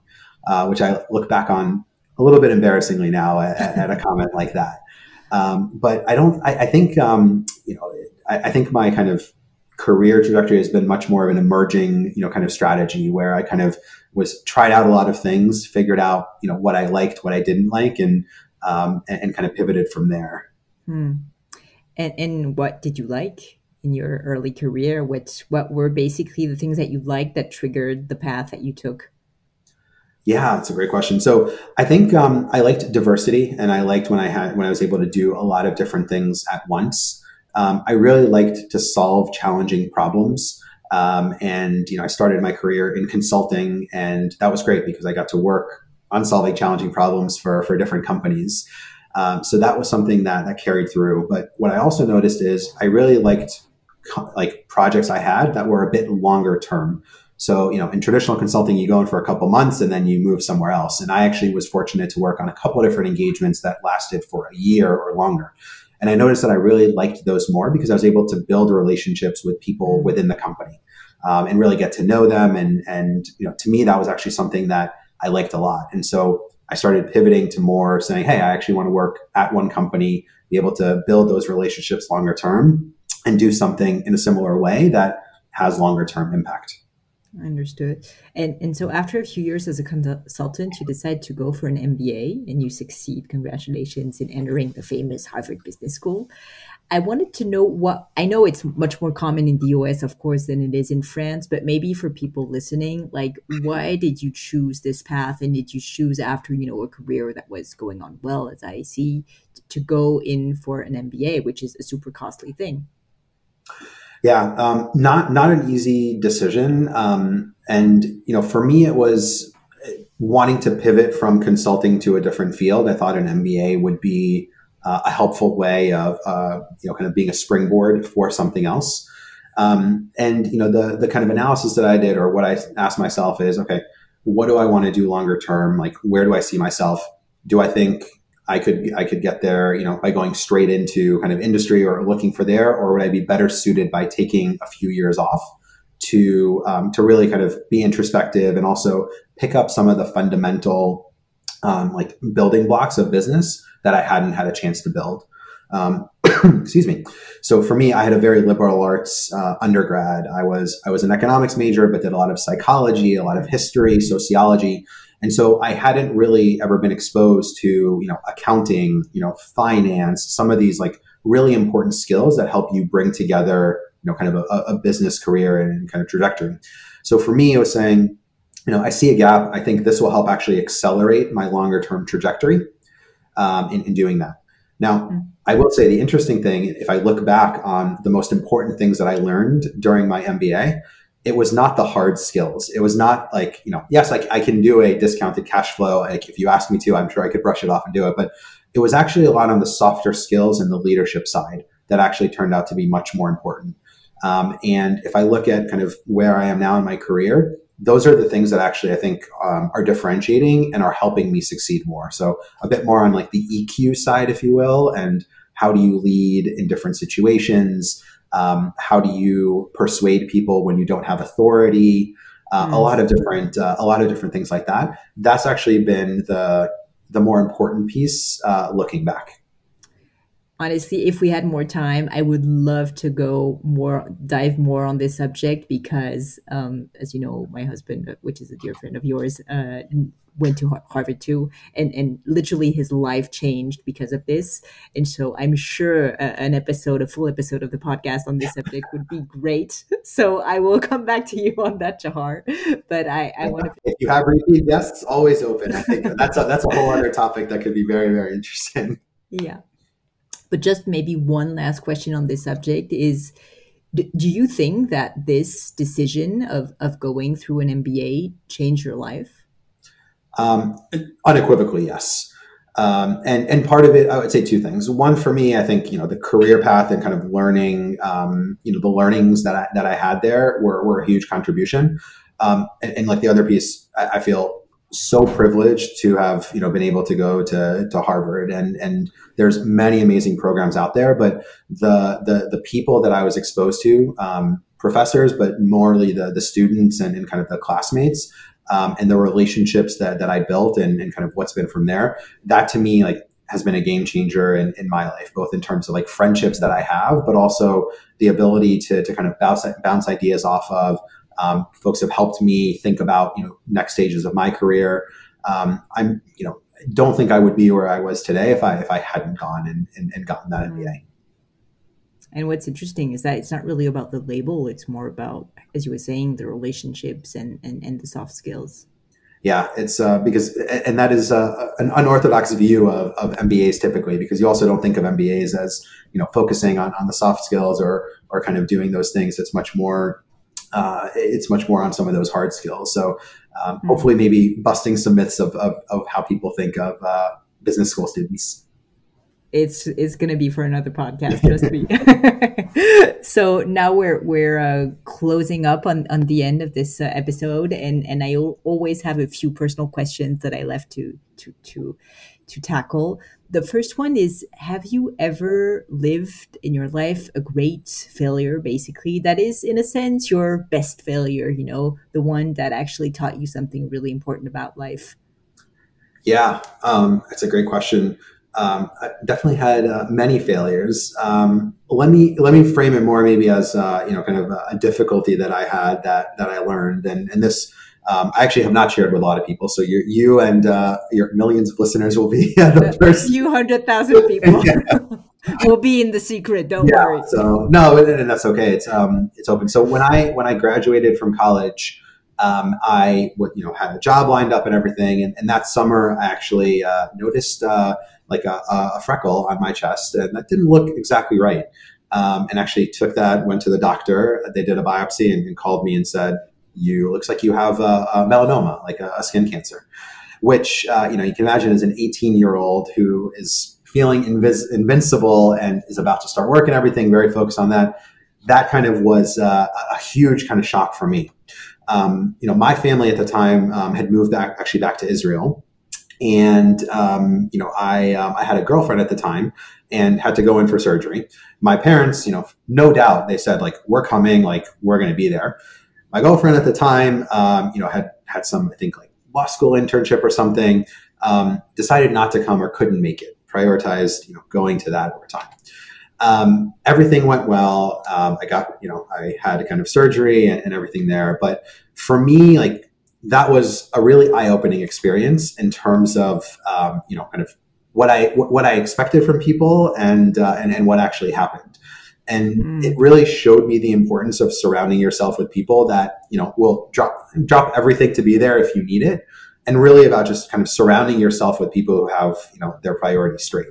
uh, which I look back on a little bit embarrassingly now at, at a comment like that. Um, but I don't. I, I think um, you know. I, I, think my kind of career trajectory has been much more of an emerging, you know, kind of strategy where I kind of was tried out a lot of things, figured out, you know, what I liked, what I didn't like, and um, and, and, kind of pivoted from there. Hmm. And and what did you like in your early career? What what were basically the things that you liked that triggered the path that you took? Yeah, it's a great question. So I think um, I liked diversity, and I liked when I had when I was able to do a lot of different things at once. Um, I really liked to solve challenging problems, um, and you know I started my career in consulting, and that was great because I got to work on solving challenging problems for for different companies. Um, so that was something that that carried through. But what I also noticed is I really liked co- like projects I had that were a bit longer term. So, you know, in traditional consulting, you go in for a couple months and then you move somewhere else. And I actually was fortunate to work on a couple of different engagements that lasted for a year or longer. And I noticed that I really liked those more because I was able to build relationships with people mm. within the company um, and really get to know them. And, and, you know, to me, that was actually something that I liked a lot. And so I started pivoting to more saying, Hey, I actually want to work at one company, be able to build those relationships longer term and do something in a similar way that has longer term impact. I understood. And and so after a few years as a consultant, you decide to go for an MBA and you succeed. Congratulations in entering the famous Harvard Business School. I wanted to know what I know it's much more common in the US, of course, than it is in France, but maybe for people listening, like mm-hmm. why did you choose this path and did you choose after, you know, a career that was going on well, as I see, to go in for an MBA, which is a super costly thing? Yeah, um, not not an easy decision. Um, and you know, for me, it was wanting to pivot from consulting to a different field. I thought an MBA would be uh, a helpful way of uh, you know kind of being a springboard for something else. Um, and you know, the the kind of analysis that I did, or what I asked myself, is okay, what do I want to do longer term? Like, where do I see myself? Do I think I could I could get there, you know, by going straight into kind of industry or looking for there, or would I be better suited by taking a few years off to um, to really kind of be introspective and also pick up some of the fundamental um, like building blocks of business that I hadn't had a chance to build. Um, excuse me. So for me, I had a very liberal arts uh, undergrad. I was I was an economics major, but did a lot of psychology, a lot of history, sociology. And so I hadn't really ever been exposed to, you know, accounting, you know, finance, some of these like really important skills that help you bring together, you know, kind of a, a business career and kind of trajectory. So for me, it was saying, you know, I see a gap. I think this will help actually accelerate my longer term trajectory um, in, in doing that. Now, mm-hmm. I will say the interesting thing, if I look back on the most important things that I learned during my MBA, it was not the hard skills. It was not like, you know, yes, I, I can do a discounted cash flow. Like if you ask me to, I'm sure I could brush it off and do it. But it was actually a lot on the softer skills and the leadership side that actually turned out to be much more important. Um, and if I look at kind of where I am now in my career, those are the things that actually I think um, are differentiating and are helping me succeed more. So a bit more on like the EQ side, if you will, and how do you lead in different situations? Um, how do you persuade people when you don't have authority? Uh, mm. A lot of different, uh, a lot of different things like that. That's actually been the the more important piece uh, looking back honestly if we had more time i would love to go more dive more on this subject because um, as you know my husband which is a dear friend of yours uh, went to Harvard too, and and literally his life changed because of this. And so I'm sure a, an episode, a full episode of the podcast on this subject would be great. So I will come back to you on that, Shahar. But I, I want to. If you have repeat guests, always open. I think that's a, that's a whole other topic that could be very very interesting. Yeah, but just maybe one last question on this subject is. Do you think that this decision of, of going through an MBA changed your life? Um, unequivocally, yes. Um, and and part of it, I would say two things. One for me, I think you know the career path and kind of learning, um, you know, the learnings that I, that I had there were, were a huge contribution. Um, and, and, like the other piece, I, I, feel so privileged to have you know been able to go to to Harvard and and there's many amazing programs out there, but the the the people that I was exposed to, um, professors, but morely the the students and, and kind of the classmates um, and the relationships that, that I built and, and kind of what's been from there, that to me, like, has been a game changer in, in my life, both in terms of like friendships that I have, but also the ability to, to kind of bounce, bounce ideas off of. Um, folks have helped me think about, you know, next stages of my career. Um, I'm, you know, don't think I would be where I was today if I, if I hadn't gone and, and, and gotten that MBA. Mm. And what's interesting is that it's not really about the label; it's more about, as you were saying, the relationships and and, and the soft skills. Yeah, it's uh, because, and that is uh, an unorthodox view of, of MBAs typically, because you also don't think of MBAs as you know focusing on, on the soft skills or or kind of doing those things. It's much more, uh, it's much more on some of those hard skills. So um, mm-hmm. hopefully, maybe busting some myths of, of, of how people think of uh, business school students it's it's gonna be for another podcast trust me so now we're we're uh, closing up on on the end of this uh, episode and and i always have a few personal questions that i left to to to to tackle the first one is have you ever lived in your life a great failure basically? That is in a sense your best failure you know the one that actually taught you something really important about life. Yeah um, that's a great question. Um, I definitely had uh, many failures. Um, let me let me frame it more maybe as uh, you know kind of a difficulty that I had that that I learned, and and this um, I actually have not shared with a lot of people. So you you and uh, your millions of listeners will be the first few hundred thousand people. will be in the secret. Don't yeah, worry. So no, and, that's okay. It's um it's open. So when I when I graduated from college. Um, I you know had a job lined up and everything, and, and that summer I actually uh, noticed uh, like a, a, freckle on my chest, and that didn't look exactly right. Um, and actually took that, went to the doctor. They did a biopsy and, and called me and said, "You looks like you have a, a melanoma, like a, skin cancer." Which uh, you know you can imagine as an 18 year old who is feeling invis- invincible and is about to start work and everything, very focused on that. That kind of was uh, a huge kind of shock for me. Um, you know, my family at the time um, had moved back actually back to Israel and um, you know I um, I had a girlfriend at the time and had to go in for surgery. My parents, you know, no doubt they said like we're coming, like we're going to be there. My girlfriend at the time, um, you know, had had some I think like law school internship or something. Um, decided not to come or couldn't make it. Prioritized you know going to that over time. Um, everything went well. Um, I got, you know, I had kind of surgery and, and, everything there. But for me, like that was a really eye-opening experience in terms of um, you know kind of what I what I expected from people and uh, and and what actually happened. And mm. it really showed me the importance of surrounding yourself with people that you know will drop drop everything to be there if you need it, and really about just kind of surrounding yourself with people who have you know their priorities straight.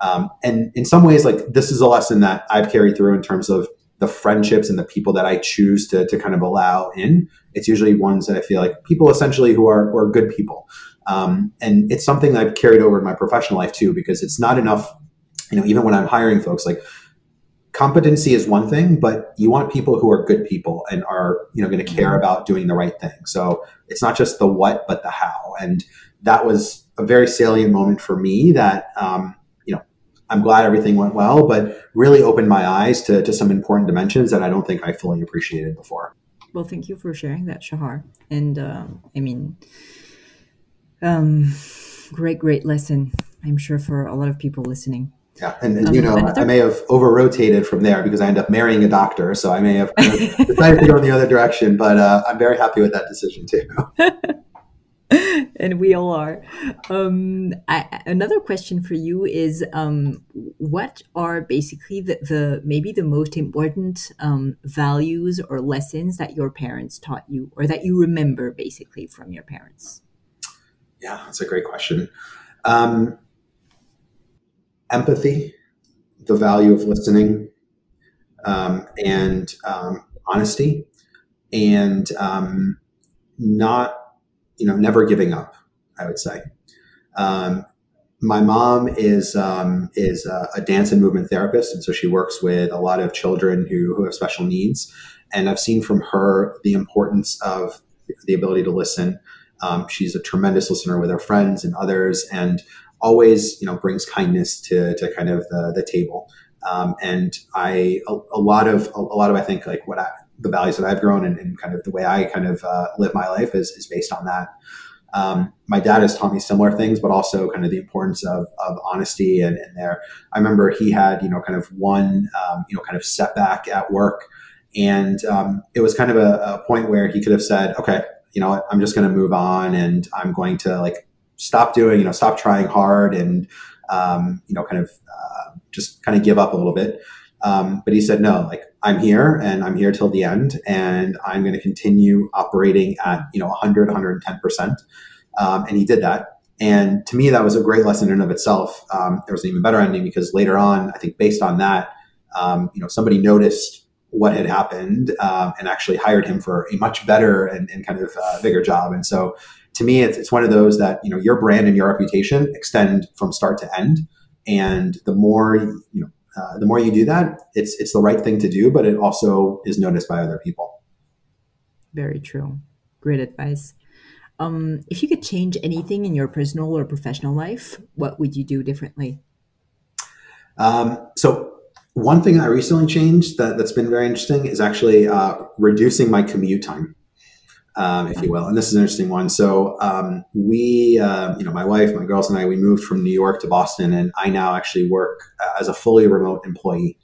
Um, and in some ways, like this is a lesson that I've carried through in terms of the friendships and the people that I choose to, to kind of allow in, it's usually ones that I feel like people essentially who are, who are good people. Um, and it's something that I've carried over in my professional life too, because it's not enough, you know, even when I'm hiring folks, like competency is one thing, but you want people who are good people and are, you know, going to care about doing the right thing. So it's not just the what, but the how. And that was a very salient moment for me that, um, you know, I'm glad everything went well, but really opened my eyes to, to some important dimensions that I don't think I fully appreciated before. Well, thank you for sharing that, Shahar. And um, I mean, um, great, great lesson, I'm sure, for a lot of people listening. Yeah, and, um, you know. I may have over rotated from there because I end up marrying a doctor, so I may have decided to go in the other direction. But uh, I'm very happy with that decision too. and we all are. Um, I, another question for you is, um, what are basically the, the maybe the most important um, values or lessons that your parents taught you, or that you remember basically from your parents? Yeah, that's a great question. Um, empathy, the value of listening, um, and um, honesty, and um, not, you know, never giving up. I would say. Um, my mom is um, is a, a, dance and movement therapist, and so she works with a lot of children who who have special needs. And I've seen from her the importance of the ability to listen. She's a tremendous listener with her friends and others, and always you know brings kindness to to kind of the, the table. Um, and I a, a, lot of a, a, lot of I think like what I, the values that I've grown and, and, kind of the way I kind of uh, live my life is is based on that. Um, my dad has taught me similar things, but also kind of the importance of, of honesty and, and there. I remember he had, you know, kind of one, um, you know, kind of setback at work. And um, it was kind of a, a, point where he could have said, okay, you know I'm just going to move on and I'm going to like stop doing, you know, stop trying hard and, um, you know, kind of uh, just kind of give up a little bit. Um, but he said, no, like I'm here and I'm here till the end and I'm going to continue operating at, you know, 100, 110%. Um, and he did that. And to me, that was a great lesson in and of itself. Um, there was an even better ending because later on, I think based on that, um, you know, somebody noticed what had happened um, and actually hired him for a much better and, and kind of uh, bigger job. And so to me, it's, it's one of those that, you know, your brand and your reputation extend from start to end. And the more, you know, uh, the more you do that, it's it's the right thing to do, but it also is noticed by other people. Very true. Great advice. Um, if you could change anything in your personal or professional life, what would you do differently? Um, so one thing I recently changed that, that's been very interesting is actually uh, reducing my commute time um, if you will. And this is an interesting one. So um, we, uh, you know, my wife, my girls, and I, we moved from New York to Boston, and I now actually work uh, as a fully remote employee.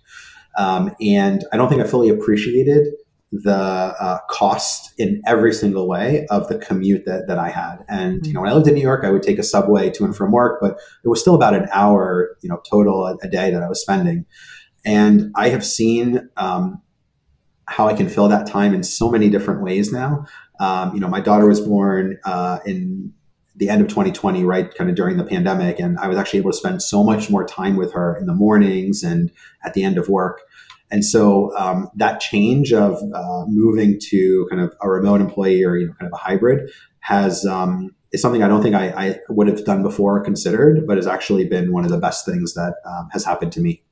Um, and I don't think I fully appreciated the uh, cost in every single way of the commute that, that I had. And, you know, when I lived in New York, I would take a subway to and from work, but it was still about an hour, you know, total a, a day that I was spending. And I have seen um, how I can fill that time in so many different ways now. Um, you know, my daughter was born uh, in the end of 2020, right, kind of during the pandemic, and I was actually able to spend so much more time with her in the mornings and at the end of work. And so um, that change of uh, moving to kind of a remote employee or you know kind of a hybrid has um, is something I don't think I, I, would have done before or considered, but has actually been one of the best things that um, has happened to me.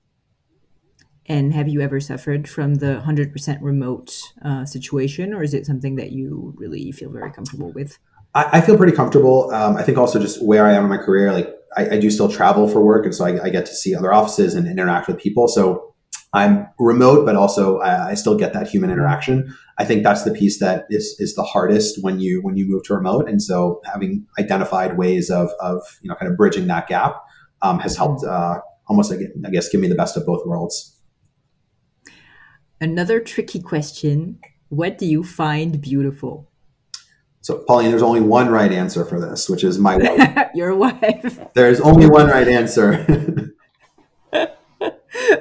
And have you ever suffered from the 100% remote uh, situation, or is it something that you really feel very comfortable with? I, I feel pretty comfortable. Um, I think also just where I am in my career, like I, I do still travel for work, and so I, I, get to see other offices and interact with people. So I'm remote, but also I, I, still get that human interaction. I think that's the piece that is is the hardest when you when you move to remote. And so having identified ways of of you know kind of bridging that gap um, has helped uh, almost I guess give me the best of both worlds. Another tricky question What do you find beautiful? So, Pauline, there's only one right answer for this, which is my wife. Your wife. There's only one right answer.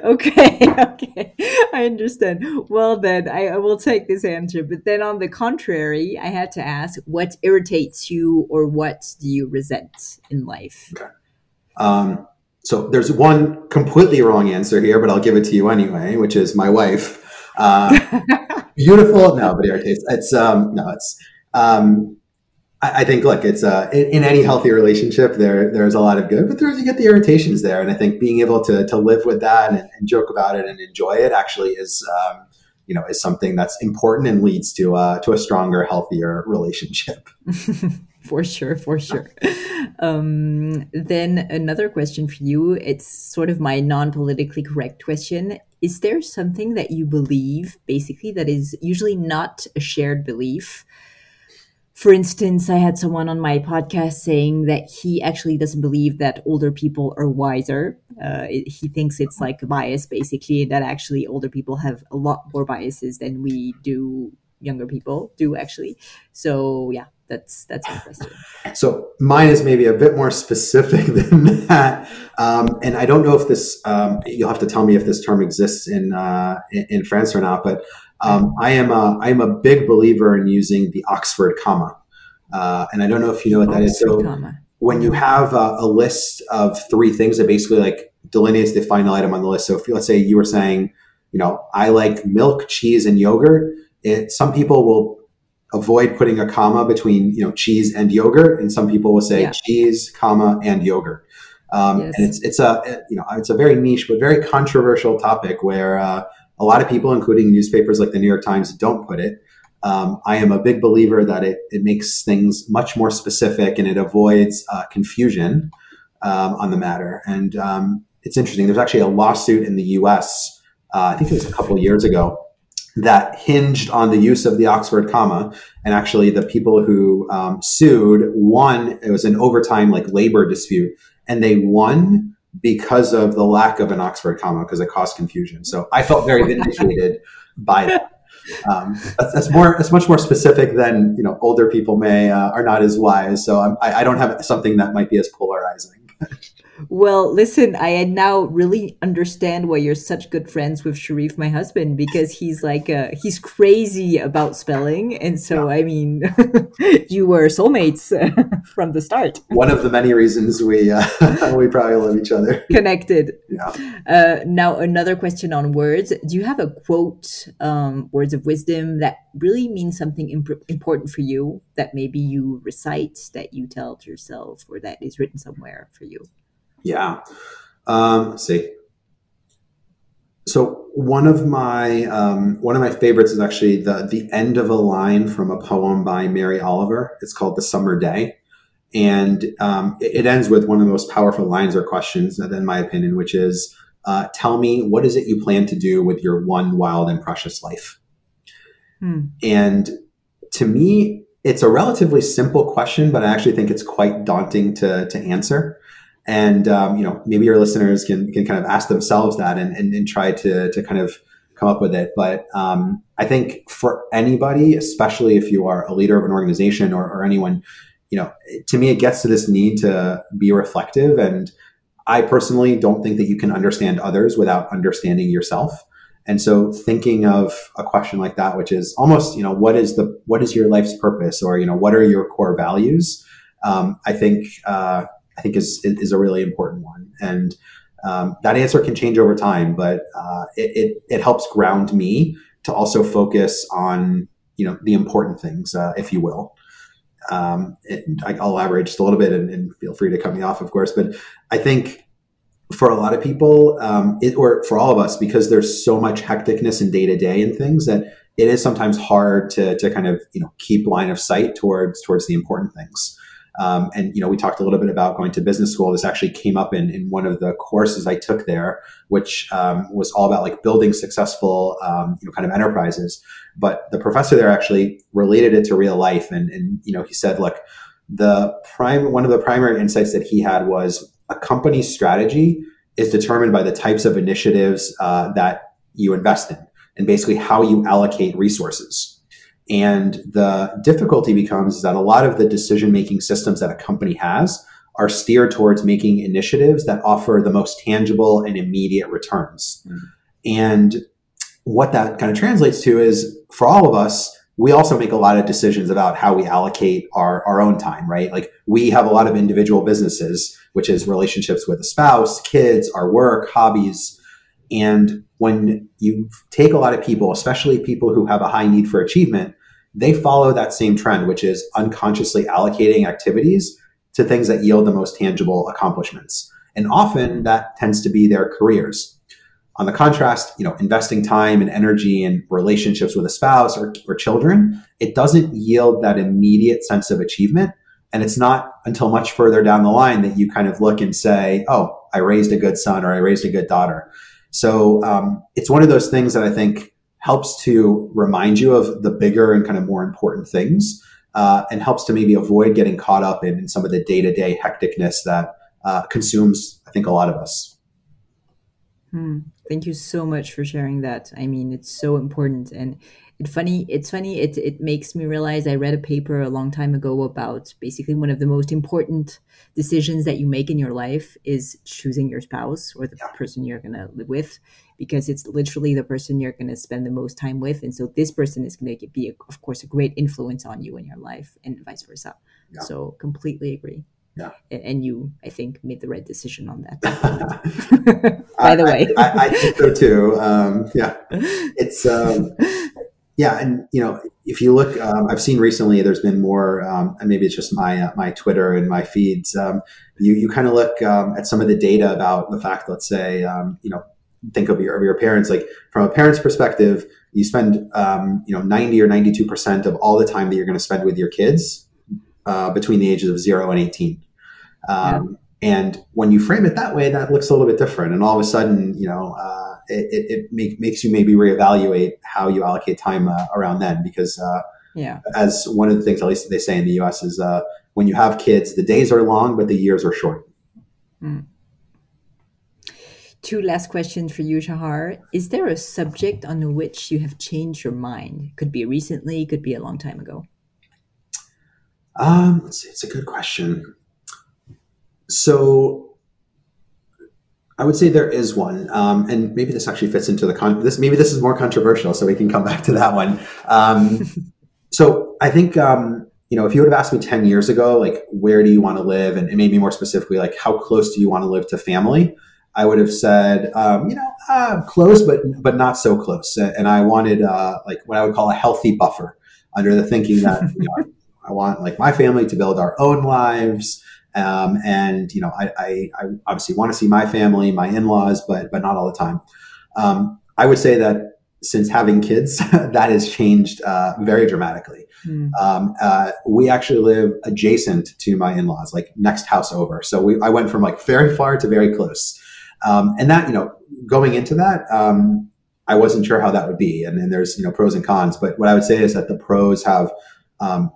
okay, okay. I understand. Well, then I, I, will take this answer. But then, on the contrary, I had to ask what irritates you or what do you resent in life? Okay. Um, so, there's one completely wrong answer here, but I'll give it to you anyway, which is my wife. Uh, beautiful. No, but irritates. It's um, no, it's. Um, I, I think look, it's uh, in, in, any healthy relationship, there there's a lot of good, but there's you get the irritations there, and I think being able to to live with that and, and joke about it and enjoy it actually is. Um, you know, is something that's important and leads to uh, to a stronger, healthier relationship. for sure, for sure. Um, then another question for you. It's sort of my non-politically correct question. Is there something that you believe, basically, that is usually not a shared belief? For instance, I had someone on my podcast saying that he actually doesn't believe that older people are wiser. Uh, he thinks it's like a bias, basically, that actually older people have a lot more biases than we do younger people do actually so yeah that's that's my question. So mine is maybe a bit more specific than that, um, and I don't know if this. Um, you'll have to tell me if this term exists in uh, in, France or not. But um, I am a I am a big believer in using the Oxford comma, uh, and I don't know if you know what that Oxford is. So comma. when you have a, a list of three things that basically like delineates the final item on the list. So if let's say you were saying, you know, I like milk, cheese, and yogurt. It, some people will avoid putting a comma between you know cheese and yogurt, and some people will say yeah. cheese, comma, and yogurt. Um, yes. And it's it's a you know it's a very niche but very controversial topic where uh, a lot of people, including newspapers like the New York Times, don't put it. Um, I am a big believer that it it makes things much more specific and it avoids uh, confusion um, on the matter. And um, it's interesting. There's actually a lawsuit in the U.S. Uh, I think it was a couple years ago that hinged on the use of the Oxford comma. And actually, the people who um, sued won. It was an overtime like labor dispute, and they won because of the lack of an Oxford comma because it caused confusion. So I felt very vindicated by that. Um, that's, that's, more. That's much more specific than you know. Older people may uh, are not as wise. So I'm, I, I don't have something that might be as polarizing. Well, listen, I now really understand why you're such good friends with Charif, my husband, because he's like uh, he's crazy about spelling, and so yeah. I mean, you were soulmates from the start. One of the many reasons we uh, we probably love each other. Connected. Yeah. Uh, now another question on words. Do you have a quote, um, words of wisdom that really means something imp- important for you that maybe you recite, that you tell to yourself, or that is written somewhere for you? Yeah. Um, let's see. So one of my um, one of my favorites is actually the the end of a line from a poem by Mary Oliver. It's called "The Summer Day," and um, it, it, ends with one of the most powerful lines or questions, in my opinion, which is, uh, "Tell me what is it you plan to do with your one wild and precious life?" Hmm. And to me, it's a relatively simple question, but I actually think it's quite daunting to to answer and um, you know maybe your listeners can can kind of ask themselves that and, and, and try to to kind of come up with it. But um, i think for anybody especially if you are a leader of an organization or, or anyone you know to me it gets to this need to be reflective. And i personally don't think that you can understand others without understanding yourself. And so thinking of a question like that which is almost you know what is the what is your life's purpose or you know what are your core values? Um, i think uh, I think is is a really important one. And um, that answer can change over time, but uh, it, it, it helps ground me to also focus on you know the important things, uh, if you will. Um, I'll elaborate just a little bit, and, and, feel free to cut me off, of course. But I think for a lot of people, um, it, or for all of us, because there's so much hecticness in day to day and things that it is sometimes hard to to kind of you know keep line of sight towards towards the important things. Um, and you know, we talked a little bit about going to business school. This actually came up in, in one of the courses I took there, which um, was all about like building successful, um, you know, kind of enterprises. But the professor there actually related it to real life, and and you know, he said, look, the prime one of the primary insights that he had was a company's strategy is determined by the types of initiatives uh, that you invest in, and basically how you allocate resources. And the difficulty becomes is that a lot of the decision making systems that a company has are steered towards making initiatives that offer the most tangible and immediate returns. Mm-hmm. And what that kind of translates to is for all of us, we also make a lot of decisions about how we allocate our, our own time, right? Like we have a lot of individual businesses, which is relationships with a spouse, kids, our work, hobbies. And when you take a lot of people, especially people who have a high need for achievement, they follow that same trend, which is unconsciously allocating activities to things that yield the most tangible accomplishments. And often that tends to be their careers. On the contrast, you know, investing time and energy in relationships with a spouse or, or children, it doesn't yield that immediate sense of achievement. And it's not until much further down the line that you kind of look and say, oh, I raised a good son or I raised a good daughter. So um, it's one of those things that I think helps to remind you of the bigger and kind of more important things uh, and helps to maybe avoid getting caught up in, in some of the day-to-day hecticness that uh, consumes i think a lot of us hmm. thank you so much for sharing that i mean it's so important and It's funny. It's funny. It it makes me realize. I read a paper a long time ago about basically one of the most important decisions that you make in your life is choosing your spouse or the yeah. person you're gonna live with, because it's literally the person you're gonna spend the most time with, and so this person is gonna be, a, of course, a great influence on you in your life, and vice versa. Yeah. So completely agree. Yeah. And you, I think, made the right decision on that. By the way, I, I, I, think so too. Um, yeah, it's um, yeah, and you know, if you look, um, I've seen recently there's been more, um, and maybe it's just my uh, my Twitter and my feeds. Um, you you kind of look um, at some of the data about the fact, let's say, um, you know, think of your of your parents. Like from a parent's perspective, you spend um, you know 90 or 92 percent of all the time that you're going to spend with your kids uh, between the ages of zero and 18. Yeah. And when you frame it that way, that looks a little bit different. And all of a sudden, you know. Uh, it, it, make, makes you maybe reevaluate how you allocate time uh, around then because uh, yeah. as one of the things at least they say in the us is uh, when you have kids the days are long but the years are short. Mm. two last questions for you shahar. Is there a subject on which you have changed your mind? Could be recently could be a long time ago. Um, let's see, it's a good question. So I would say there is one, um, and maybe this actually fits into the con- this. Maybe this is more controversial, so we can come back to that one. Um, so I think um, you know, if you would have asked me ten years ago, like where do you want to live, and, and maybe more specifically, like how close do you want to live to family, I would have said, um, you know, uh, close, but but not so close. And I wanted uh, like what I would call a healthy buffer under the thinking that you know, I want like my family to build our own lives. Um, and you know, I, I, I, obviously want to see my family, my in-laws, but but not all the time. Um, I would say that since having kids, that has changed uh, very dramatically. Mm. Um, uh, we actually live adjacent to my in-laws, like next house over. So we, I went from like very far to very close. Um, and that, you know, going into that, um, I wasn't sure how that would be. And, and there's, you know, pros and cons. But what I would say is that the pros have um,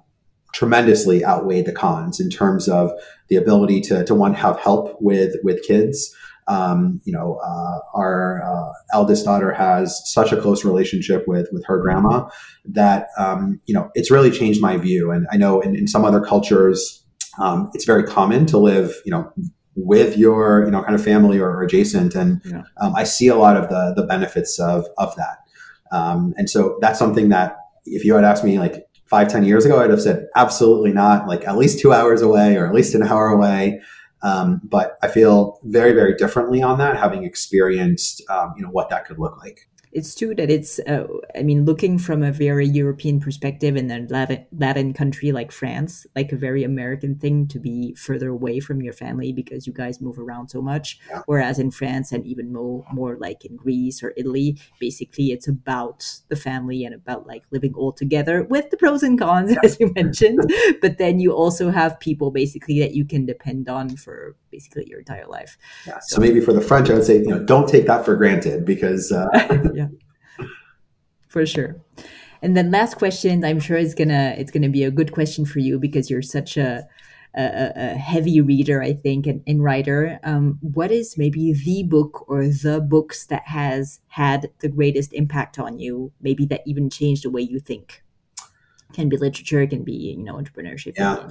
tremendously outweigh the cons in terms of the ability to, to one have help with with kids. Um, you know, uh, our uh, eldest daughter has such a close relationship with with her grandma that um, you know it's really changed my view. And I know in, in some other cultures, um, it's very common to live, you know, with your you know kind of family or, or adjacent, and yeah. Um, I see a lot of the the benefits of of that. Um, and so that's something that if you had asked me like five, ten years ago, I'd have said absolutely not, like at least two hours away or at least an hour away. Um, but I feel very, very differently on that, having experienced, um, you know, what that could look like it's true that it's uh, i mean looking from a very european perspective in a latin, latin country like france like a very american thing to be further away from your family because you guys move around so much. Whereas in france and even more more like in greece or italy basically it's about the family and about like living all together with the pros and cons as you mentioned. But then you also have people basically that you can depend on for basically your entire life. Yeah. So, so maybe for the french i would say you know don't take that for granted because uh, for sure. And then last question, I'm sure it's gonna it's gonna be a good question for you because you're such a a, a heavy reader, I think, and, and writer. Um, what is maybe the book or the books that has had the greatest impact on you? Maybe that even changed the way you think. Can be literature, can be you know entrepreneurship, yeah.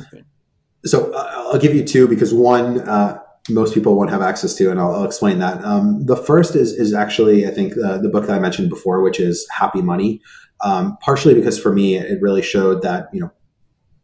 So uh, I'll give you two because one. Uh, most people won't have access to, and I'll, I'll explain that. Um, the first is is actually I think uh, the book that I mentioned before, which is Happy Money. Um, partially because for me it really showed that you know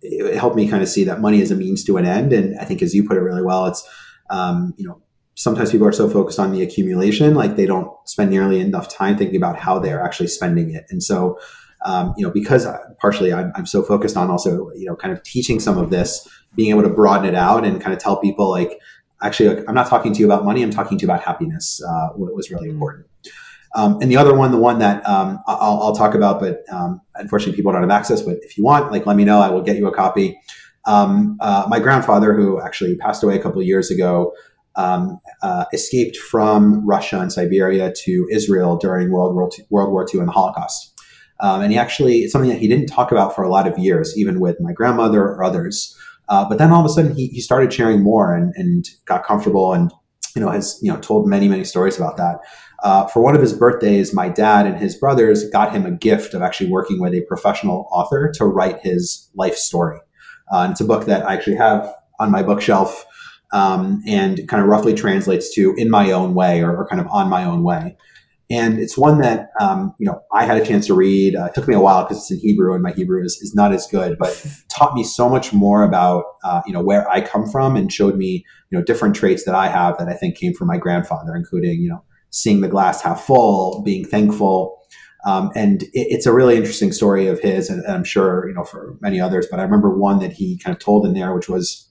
it helped me kind of see that money is a means to an end, and I think as you put it really well, it's um, you know sometimes people are so focused on the accumulation, like they don't spend nearly enough time thinking about how they're actually spending it, and so. Um, you know, because partially I'm, I'm so focused on also, you know, kind of teaching some of this, being able to broaden it out and kind of tell people like, actually, I'm not talking to you about money. I'm talking to you about happiness. Uh, was really important. Um, and the other one, the one that um, I'll, I'll, talk about, but um, unfortunately people don't have access. But if you want, like, let me know. I will get you a copy. Um, uh, my grandfather, who actually passed away a couple of years ago, um, uh, escaped from Russia and Siberia to Israel during World War II, World War II and the Holocaust. Um, and he actually, it's something that he didn't talk about for a lot of years, even with my grandmother or others. Uh, but then all of a sudden he, he started sharing more and, and got comfortable and you know, has you know told many many stories about that. Uh, for one of his birthdays, my dad and his brothers got him a gift of actually working with a professional author to write his life story. Uh, and it's a book that I actually have on my bookshelf um, and kind of roughly translates to "in my own way" or, or kind of "on my own way." And it's one that um, you know I had a chance to read. Uh, it took me a while because it's in Hebrew, and my Hebrew is, is not as good, but taught me so much more about uh, you know where I come from, and showed me you know different traits that I have that I think came from my grandfather, including you know seeing the glass half full, being thankful. Um, and it, it's a really interesting story of his, and, and I'm sure you know for many others. But I remember one that he kind of told in there, which was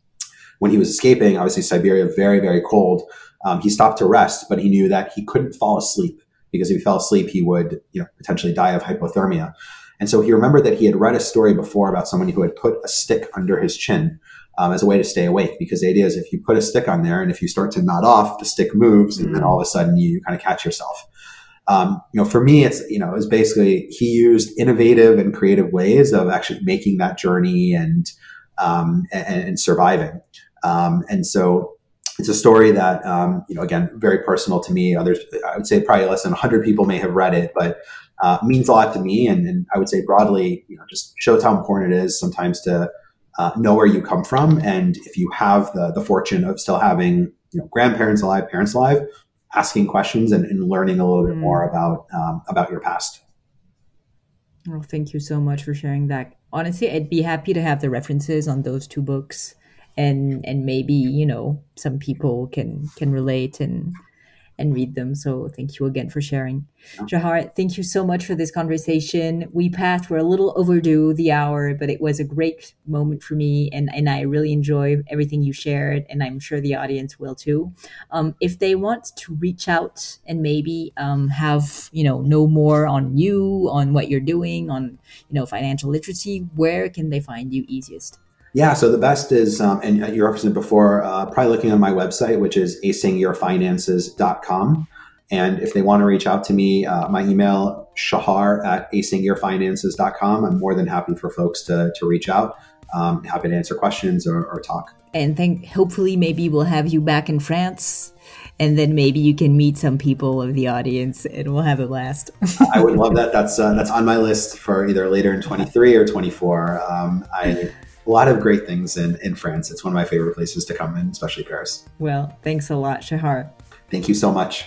when he was escaping. Obviously, Siberia very very cold. Um, he stopped to rest, but he knew that he couldn't fall asleep because if he fell asleep, he would you know potentially die of hypothermia. And so he remembered that he had read a story before about somebody who had put a stick under his chin um, as a way to stay awake. Because the idea is if you put a stick on there and if you start to nod off, the stick moves, and mm. then all of a sudden you kind of catch yourself. Um, you know, for me, it's you know, it's basically he used innovative and creative ways of actually making that journey and um, and, and, surviving. Um, and so it's a story that um, you know again very personal to me. Others i would say probably less than 100 people may have read it but uh, means a lot to me. And, and, i would say broadly you know just shows how important it is sometimes to uh, know where you come from. And if you have the, the fortune of still having you know grandparents alive parents alive asking questions and, and learning a little bit mm. more about um, about your past. Well thank you so much for sharing that. Honestly i'd be happy to have the references on those two books and and maybe you know some people can can relate and and read them. So thank you again for sharing. Shahar, thank you so much for this conversation. We passed, we're a little overdue the hour, but it was a great moment for me and, and I really enjoy everything you shared and I'm sure the audience will too. Um, if they want to reach out and maybe um, have, you know, know more on you, on what you're doing, on, you know, financial literacy, where can they find you easiest? Yeah, so the best is, um, and you referenced it before, uh, probably looking on my website, which is acingyourfinances.com. And if they want to reach out to me, uh, my email, shahar at acingyourfinances.com. I'm more than happy for folks to, to reach out. Um, happy to answer questions or, or talk. And think hopefully maybe we'll have you back in France and then maybe you can meet some people of the audience and we'll have a blast. I would love that. That's uh, that's on my list for either later in 23 or 24. Um, I a lot of great things in, in France. It's one of my favorite places to come in, especially Paris. Well, thanks a lot, Shahar. Thank you so much.